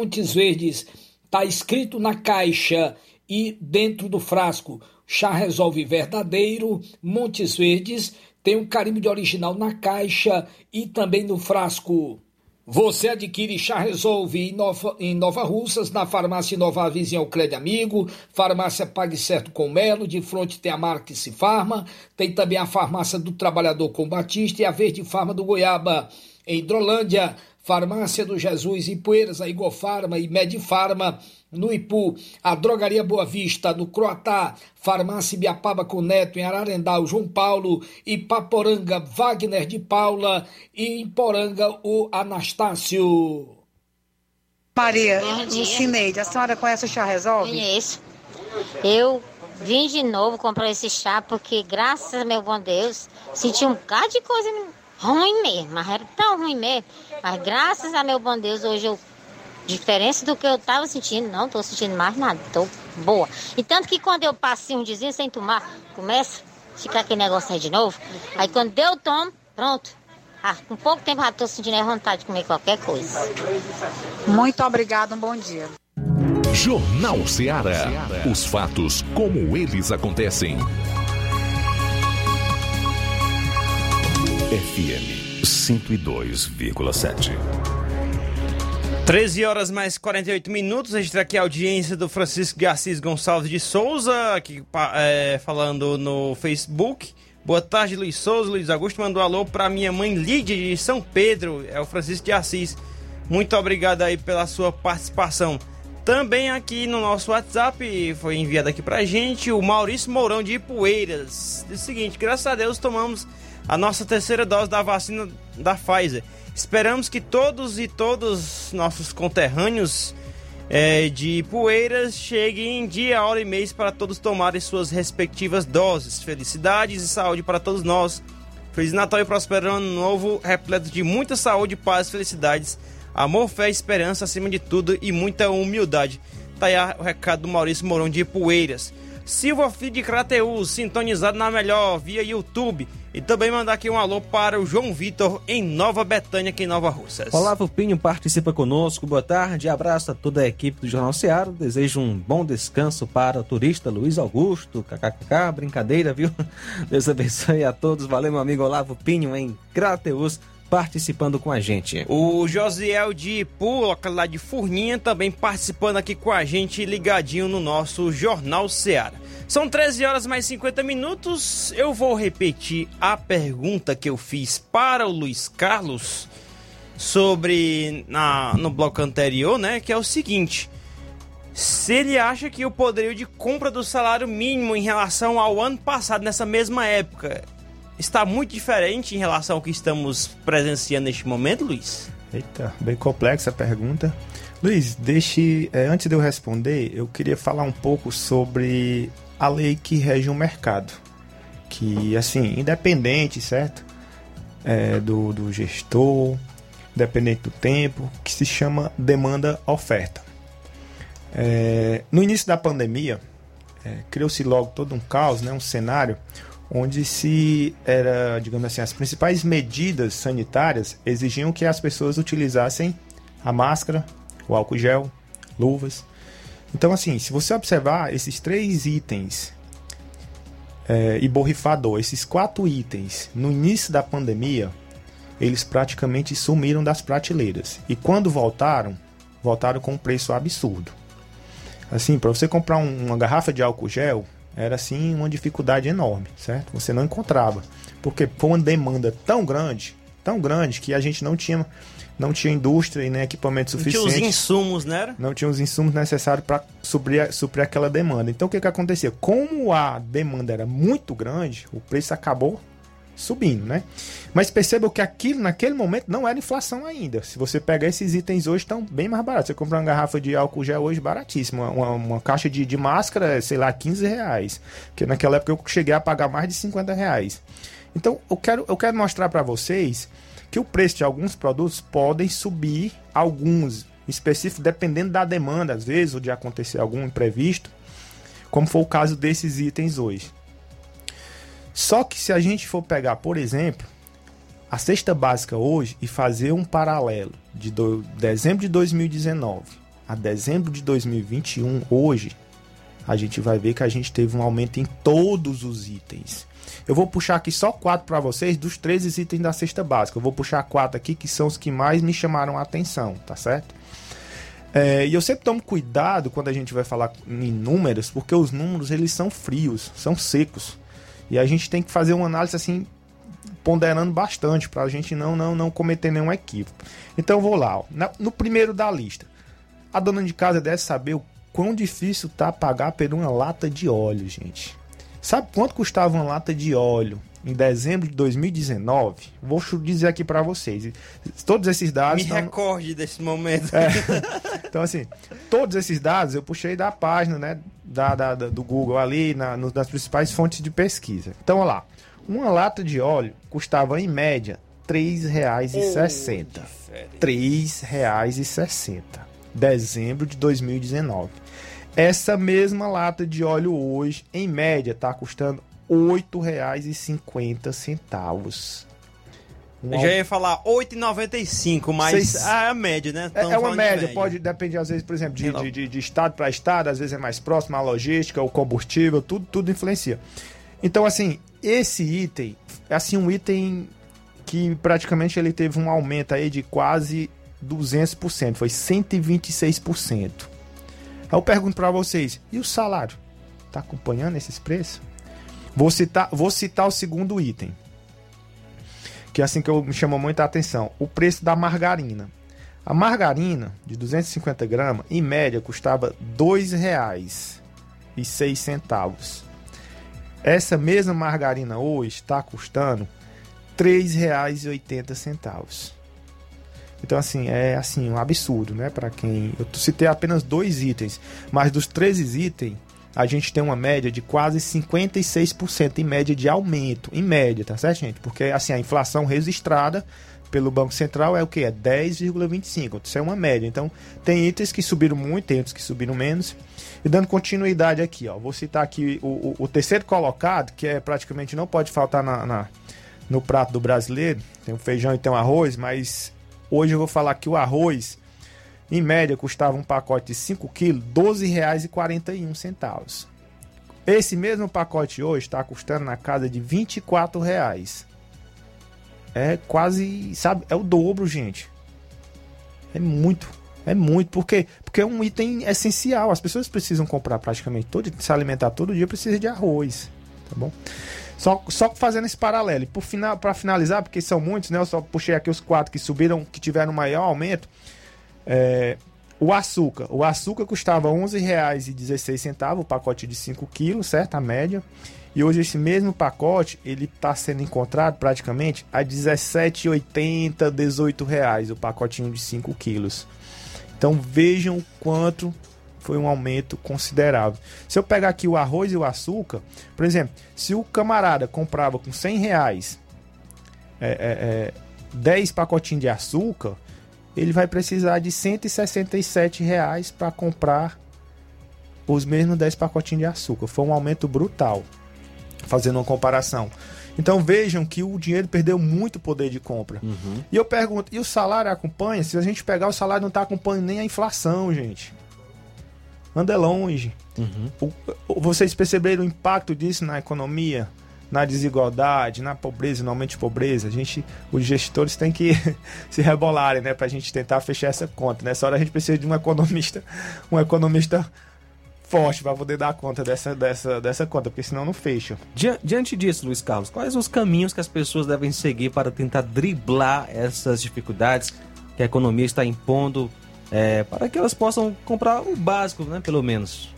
X: Montes Verdes. Está escrito na caixa e dentro do frasco. Chá Resolve Verdadeiro, Montes Verdes. Tem um carimbo de original na caixa e também no frasco. Você adquire Chá Resolve em Nova, em Nova Russas, na farmácia Nova Vizinha Crédito Amigo, farmácia Pague Certo com Melo, de frente tem a Marques Farma, tem também a farmácia do Trabalhador com Batista e a Verde Farma do Goiaba. Em Hidrolândia, Farmácia do Jesus, Ipueiras, a Igor Farma e Medifarma, no Ipu, a Drogaria Boa Vista, no Croatá, Farmácia Ibiapaba com Neto, em Ararendá, o João Paulo, e Paporanga, Wagner de Paula, e em Poranga, o Anastácio.
Y: Maria. Lucineide, a senhora conhece o chá resolve?
Z: Conheço. Eu vim de novo comprar esse chá porque, graças a meu bom Deus, senti um bocado de coisa ruim mesmo, mas era tão ruim mesmo. Mas graças a meu bom Deus, hoje eu, diferença do que eu tava sentindo, não tô sentindo mais nada, tô boa. E tanto que quando eu passei um dizinho sem tomar, começa a ficar aquele negócio aí de novo. Aí quando eu tomo, pronto. Ah, com pouco tempo já tô sentindo a vontade de comer qualquer coisa.
Y: Muito obrigada, um bom dia.
F: Jornal Ceará. Os fatos como eles acontecem. FM 102,7.
A: 13 horas mais 48 minutos. Registra aqui a audiência do Francisco Assis Gonçalves de Souza, aqui é, falando no Facebook. Boa tarde, Luiz Souza. Luiz Augusto mandou alô para minha mãe Lídia de São Pedro. É o Francisco de Assis. Muito obrigado aí pela sua participação. Também aqui no nosso WhatsApp foi enviado aqui pra gente o Maurício Mourão de Ipueiras. Diz o seguinte: graças a Deus tomamos a nossa terceira dose da vacina da Pfizer. Esperamos que todos e todos nossos conterrâneos eh, de Poeiras cheguem em dia, hora e mês para todos tomarem suas respectivas doses. Felicidades e saúde para todos nós. Feliz Natal e próspero ano novo, repleto de muita saúde, paz, felicidades, amor, fé, esperança acima de tudo e muita humildade. Tá aí o recado do Maurício Mourão de Poeiras. Silva Filho de Crateus, sintonizado na melhor via YouTube. E também mandar aqui um alô para o João Vitor em Nova Betânia, aqui em Nova Russas.
B: Olavo Pinho participa conosco. Boa tarde, abraço a toda a equipe do Jornal Seara. Desejo um bom descanso para o turista Luiz Augusto. KKK, brincadeira, viu? Deus abençoe a todos. Valeu, meu amigo Olavo Pinho em Crateus, participando com a gente.
A: O Josiel de Ipu, localidade de Furninha, também participando aqui com a gente, ligadinho no nosso Jornal Seara. São 13 horas mais 50 minutos. Eu vou repetir a pergunta que eu fiz para o Luiz Carlos sobre na, no bloco anterior, né? Que é o seguinte: se ele acha que o poderio de compra do salário mínimo em relação ao ano passado, nessa mesma época, está muito diferente em relação ao que estamos presenciando neste momento, Luiz?
S: Eita, bem complexa a pergunta. Luiz, deixe. é, antes de eu responder, eu queria falar um pouco sobre a lei que rege o mercado. Que, assim, independente, certo? É, do, do gestor, independente do tempo, que se chama demanda-oferta. É, no início da pandemia, criou-se logo todo um caos, né, um cenário onde se era, digamos assim, as principais medidas sanitárias exigiam que as pessoas utilizassem a máscara, o álcool gel, luvas. Então, assim, se você observar esses três itens é, e borrifador, esses quatro itens, no início da pandemia, eles praticamente sumiram das prateleiras. E quando voltaram, voltaram com um preço absurdo. Assim, para você comprar um- uma garrafa de álcool gel, era assim uma dificuldade enorme, certo? Você não encontrava, porque foi uma demanda tão grande, tão grande que a gente não tinha não tinha indústria e nem equipamento
A: Não tinha os
S: suficiente.
A: insumos, né?
S: Não tinha os insumos necessários para suprir, suprir aquela demanda. Então o que que acontecia? Como a demanda era muito grande, o preço acabou subindo, né? Mas perceba que aquilo naquele momento não era inflação ainda. Se você pegar esses itens hoje, estão bem mais baratos. Você comprar uma garrafa de álcool gel hoje, baratíssimo. Uma, uma, uma caixa de, de máscara, sei lá, 15 reais. Porque naquela época eu cheguei a pagar mais de 50 reais. Então eu quero, eu quero mostrar para vocês que o preço de alguns produtos podem subir, alguns específicos, dependendo da demanda, às vezes, ou de acontecer algum imprevisto, como foi o caso desses itens hoje. Só que se a gente for pegar, por exemplo, a cesta básica hoje e fazer um paralelo de do- dezembro de 2019 a dezembro de 2021, hoje, a gente vai ver que a gente teve um aumento em todos os itens. Eu vou puxar aqui só quatro para vocês dos 13 itens da cesta básica. Eu vou puxar quatro aqui que são os que mais me chamaram a atenção, tá certo? É, e eu sempre tomo cuidado quando a gente vai falar em números, porque os números eles são frios, são secos. E a gente tem que fazer uma análise assim ponderando bastante para a gente não, não não cometer nenhum equívoco. Então eu vou lá, ó. No primeiro da lista. A dona de casa deve saber o quão difícil tá pagar por uma lata de óleo, gente. Sabe quanto custava uma lata de óleo em dezembro de 2019? Vou dizer aqui para vocês. Todos esses dados
A: Me
S: estão-
A: recorde desse momento.
S: É. Então, assim, todos esses dados eu puxei da página, né, da, da- do Google ali, na, no- das principais fontes de pesquisa. Então, olha lá. Uma lata de óleo custava, em média, R$ 3,60. R$ 3,60. Dezembro de 2019. Essa mesma lata de óleo hoje, em média, está custando R$ 8,50. Um
A: Eu já ia falar 8,95, mas
S: Seis-
A: ah, é a média, né?
S: É,
A: Tamo
S: é uma
A: falando de
S: média, pode depender às vezes, por exemplo, de, de, de- de estado para estado, às vezes é mais próximo, a logística, o combustível, tudo, tudo influencia. Então, assim, esse item é assim um item que praticamente ele teve um aumento aí de quase 200%, foi 126%. Aí eu pergunto para vocês, e o salário? Tá acompanhando esses preços? Vou citar, vou citar o segundo item que é assim que eu, me chamou muita atenção, o preço da margarina. A margarina de 250 gramas, em média, custava R$ 2,06. Essa mesma margarina hoje está custando R$ 3,80. Então, assim, é assim, um absurdo, né? Para quem. Eu citei apenas dois itens, mas dos 13 itens, a gente tem uma média de quase 56% em média de aumento. Em média, tá certo, gente? Porque, assim, a inflação registrada pelo Banco Central é o que? É 10,25. Isso é uma média. Então, tem itens que subiram muito, tem outros que subiram menos. E dando continuidade aqui, ó. Vou citar aqui o, o- o terceiro colocado, que é praticamente não pode faltar na, na- no prato do brasileiro. Tem o feijão e tem o arroz, mas hoje eu vou falar que o arroz, em média, custava um pacote de 5 quilos R$ 12,41. Esse mesmo pacote hoje está custando na casa de 24 reais. É quase, sabe, é o dobro, gente. É muito, é muito, porque porque é um item essencial. As pessoas precisam comprar praticamente todo, se alimentar todo dia, precisa de arroz, tá bom? Só, só fazendo esse paralelo. Por final, para finalizar, porque são muitos, né? Eu só puxei aqui os quatro que subiram, que tiveram maior aumento. É, O açúcar. O açúcar custava R$ 11,16 o pacote de 5 quilos, certo? A média. E hoje esse mesmo pacote, ele está sendo encontrado praticamente a R$ 17,80, 18 reais o pacotinho de 5 quilos. Então vejam o quanto foi um aumento considerável. Se eu pegar aqui o arroz e o açúcar, por exemplo, se o camarada comprava com 100 reais é, é, é, 10 pacotinhos de açúcar, ele vai precisar de 167 reais para comprar os mesmos 10 pacotinhos de açúcar. Foi um aumento brutal, fazendo uma comparação. Então vejam que o dinheiro perdeu muito poder de compra.
B: Uhum.
S: E eu pergunto, e o salário acompanha? Se a gente pegar o salário não está acompanhando nem a inflação, gente. Anda longe.
B: Uhum.
S: O- vocês perceberam o impacto disso na economia, na desigualdade, na pobreza, no aumento de pobreza? A gente, os gestores têm que se rebolarem, né, pra gente tentar fechar essa conta. Nessa hora a gente precisa de um economista, um economista forte para poder dar conta dessa, dessa, dessa conta, porque senão não fecha.
B: Dia- Diante disso, Luiz Carlos, quais os caminhos que as pessoas devem seguir para tentar driblar essas dificuldades que a economia está impondo é, para que elas possam comprar o básico, né? Pelo menos.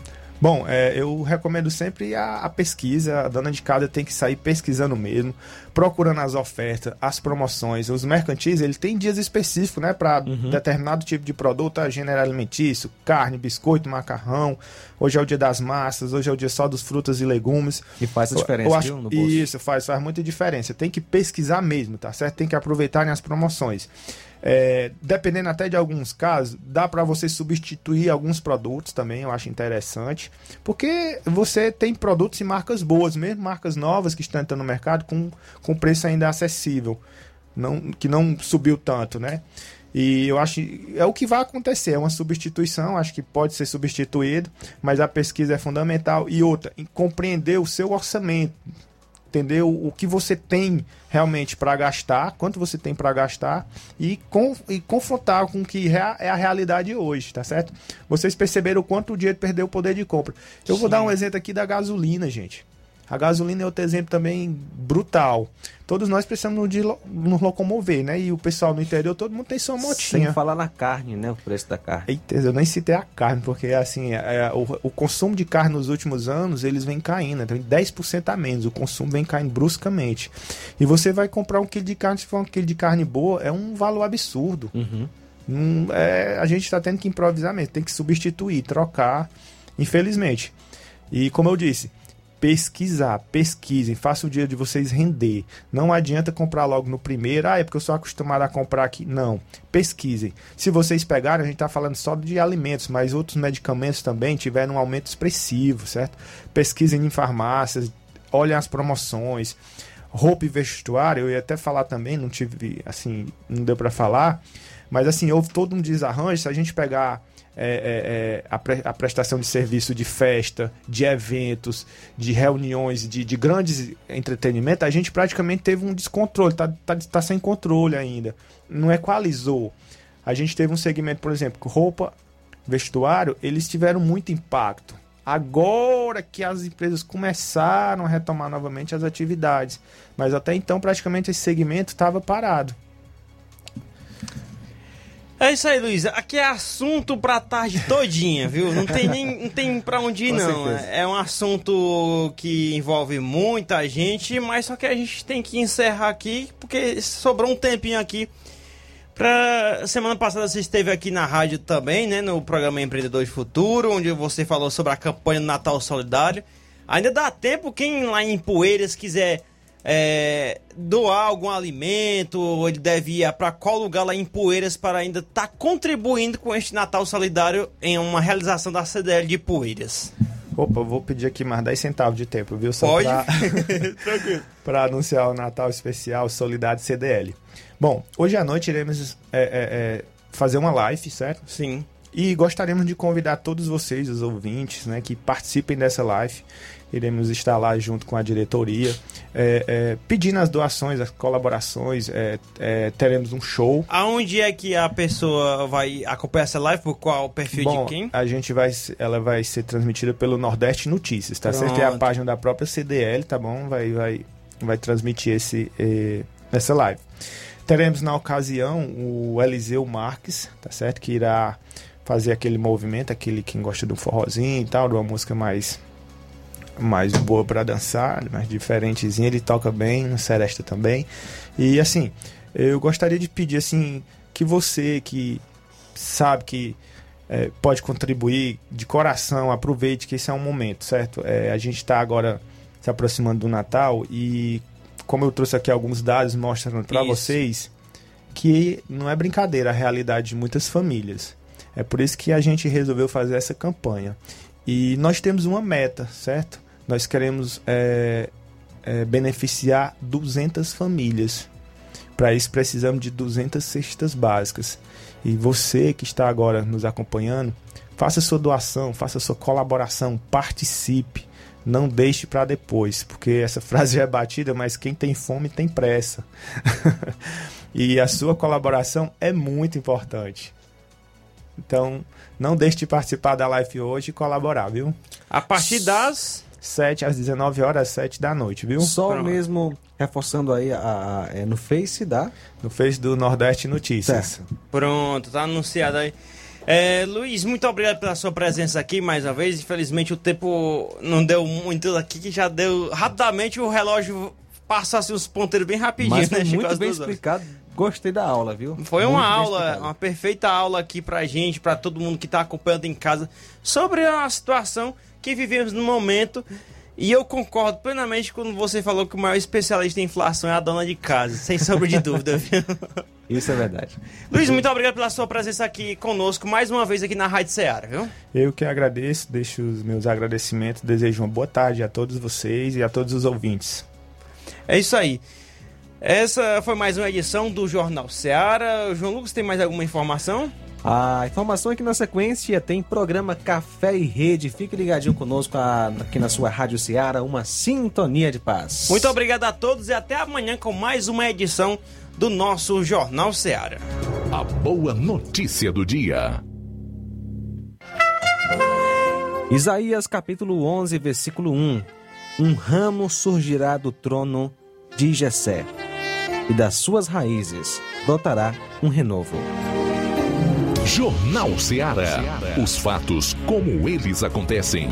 S: Bom, é, eu recomendo sempre a, a pesquisa. A dona de casa tem que sair pesquisando mesmo, procurando as ofertas, as promoções. Os mercantis, ele tem dias específicos, né, para determinado tipo de produto, a gênero alimentício, carne, biscoito, macarrão. Hoje é o dia das massas, hoje é o dia só dos frutas e legumes.
B: E faz a
S: Eu-
B: diferença,
S: eu acho-
B: viu.
S: Isso, faz, faz muita diferença. Tem que pesquisar mesmo, tá certo? Tem que aproveitarem as promoções. É, dependendo até de alguns casos, dá para você substituir alguns produtos também, eu acho interessante. Porque você tem produtos e marcas boas, mesmo marcas novas que estão entrando no mercado com, com preço ainda acessível, não, que não subiu tanto, né? E eu acho é o que vai acontecer, é uma substituição, acho que pode ser substituído, mas a pesquisa é fundamental. E outra, compreender o seu orçamento, entender o, que você tem realmente para gastar, quanto você tem para gastar e, com, e confrontar com o que é a realidade hoje, tá certo? Vocês perceberam o quanto o dinheiro perdeu o poder de compra. Eu vou
A: Sim.
S: dar um exemplo aqui da gasolina, gente. A gasolina é outro exemplo também brutal. Todos nós precisamos de nos locomover, né? E o pessoal no interior, todo mundo tem sua motinha.
B: Sem falar na carne, né? O preço da carne.
S: Eita, eu nem citei a carne, porque assim, é, o, o consumo de carne nos últimos anos, eles vem caindo, então 10% a menos, o consumo vem caindo bruscamente. E você vai comprar um quilo de carne, se for um quilo de carne boa, é um valor absurdo.
B: Uhum.
S: Hum, é, a gente está tendo que improvisar mesmo, tem que substituir, trocar, infelizmente. E como eu disse, pesquisar, pesquisem, faça o dia de vocês render. Não adianta comprar logo no primeiro, ah, é porque eu sou acostumado a comprar aqui. Não, pesquisem. Se vocês pegarem, a gente está falando só de alimentos, mas outros medicamentos também tiveram um aumento expressivo, certo? Pesquisem em farmácias, olhem as promoções. Roupa e vestuário, eu ia até falar também, não tive, assim, não deu para falar, mas assim, houve todo um desarranjo. Se a gente pegar é, é, é, a, pre- a prestação de serviço de festa, de eventos, de reuniões, de, de grandes entretenimento, a gente praticamente teve um descontrole, tá, tá, tá sem controle ainda. Não equalizou. A gente teve um segmento, por exemplo, roupa, vestuário, eles tiveram muito impacto. Agora que as empresas começaram a retomar novamente as atividades. Mas até então, praticamente, esse segmento estava parado.
A: É isso aí, Luiz. Aqui é assunto pra tarde todinha, viu? Não tem nem não tem pra onde ir,
S: Com
A: não.
S: certeza.
A: É um assunto que envolve muita gente, mas só que a gente tem que encerrar aqui, porque sobrou um tempinho aqui. Pra... Semana passada você esteve aqui na rádio também, né? No programa Empreendedor de Futuro, onde você falou sobre a campanha do Natal Solidário. Ainda dá tempo, quem lá em Poeiras quiser é, doar algum alimento, ou ele deve ir para qual lugar lá em Poeiras para ainda estar contribuindo com este Natal Solidário em uma realização da CDL de Poeiras.
S: Opa, eu vou pedir aqui mais 10 centavos de tempo, viu? Só
A: Pode?
S: pra-
A: Tranquilo.
S: para anunciar o Natal Especial Solidade CDL. Bom, hoje à noite iremos é, é, é, fazer uma live, certo?
A: Sim.
S: E gostaríamos de convidar todos vocês, os ouvintes, né, que participem dessa live. Iremos estar lá junto com a diretoria, é, é, pedindo as doações, as colaborações. é, é, teremos um show.
A: Aonde é que a pessoa vai acompanhar essa live? Por qual perfil
S: Bom,
A: de quem?
S: a gente vai, ela vai ser transmitida pelo Nordeste Notícias, tá certo? É a
A: Pronto.
S: página da própria CDL, tá bom? Vai, vai, vai transmitir esse, essa live. Teremos na ocasião o Eliseu Marques, tá certo? Que irá fazer aquele movimento, aquele quem gosta do forrozinho e tal, de uma música mais mais boa para dançar, mais diferentezinha, ele toca bem no Seresta também. E assim, eu gostaria de pedir assim que você que sabe que é, pode contribuir de coração, aproveite que esse é um momento, certo? É, a gente está agora se aproximando do Natal e como eu trouxe aqui alguns dados mostrando para vocês que não é brincadeira a realidade de muitas famílias. É por isso que a gente resolveu fazer essa campanha. E nós temos uma meta, certo? Nós queremos é, é, beneficiar 200 famílias. Para isso precisamos de 200 cestas básicas. E você que está agora nos acompanhando, faça sua doação, faça sua colaboração, participe. Não deixe para depois, porque essa frase é batida, mas quem tem fome tem pressa. e a sua colaboração é muito importante. Então, não deixe de participar da live hoje e colaborar, viu?
A: A partir das
S: 7 às 19 horas, 7 da noite, viu?
B: Só Pronto. mesmo reforçando aí a, a, é no Face da.
S: No Face do Nordeste Notícias.
A: Certo. Pronto, tá anunciado aí. É, Luiz, muito obrigado pela sua presença aqui mais uma vez. Infelizmente o tempo não deu muito aqui, que já deu rapidamente o relógio passa assim os ponteiros bem rapidinho,
B: Mas
A: né?
B: Muito bem explicado. Gostei da aula, viu?
A: Foi uma aula, uma perfeita aula aqui pra gente, pra todo mundo que tá acompanhando em casa, sobre a situação que vivemos no momento. E eu concordo plenamente quando você falou que o maior especialista em inflação é a dona de casa, sem sombra de dúvida. Viu?
B: Isso é verdade.
A: Luiz, muito obrigado pela sua presença aqui conosco, mais uma vez aqui na Rádio Ceará, viu?
S: Eu que agradeço, deixo os meus agradecimentos, desejo uma boa tarde a todos vocês e a todos os ouvintes.
A: É isso aí. Essa foi mais uma edição do Jornal Ceará. João Lucas, tem mais alguma informação?
B: A informação é que na sequência tem programa Café e Rede. Fique ligadinho conosco aqui na sua Rádio Ceará, uma sintonia de paz.
A: Muito obrigado a todos e até amanhã com mais uma edição do nosso Jornal Ceará.
F: A boa notícia do dia.
B: Isaías capítulo 11, versículo 1. Um ramo surgirá do trono de Jessé, e das suas brotará um renovo.
F: Jornal Ceará. Os fatos como eles acontecem.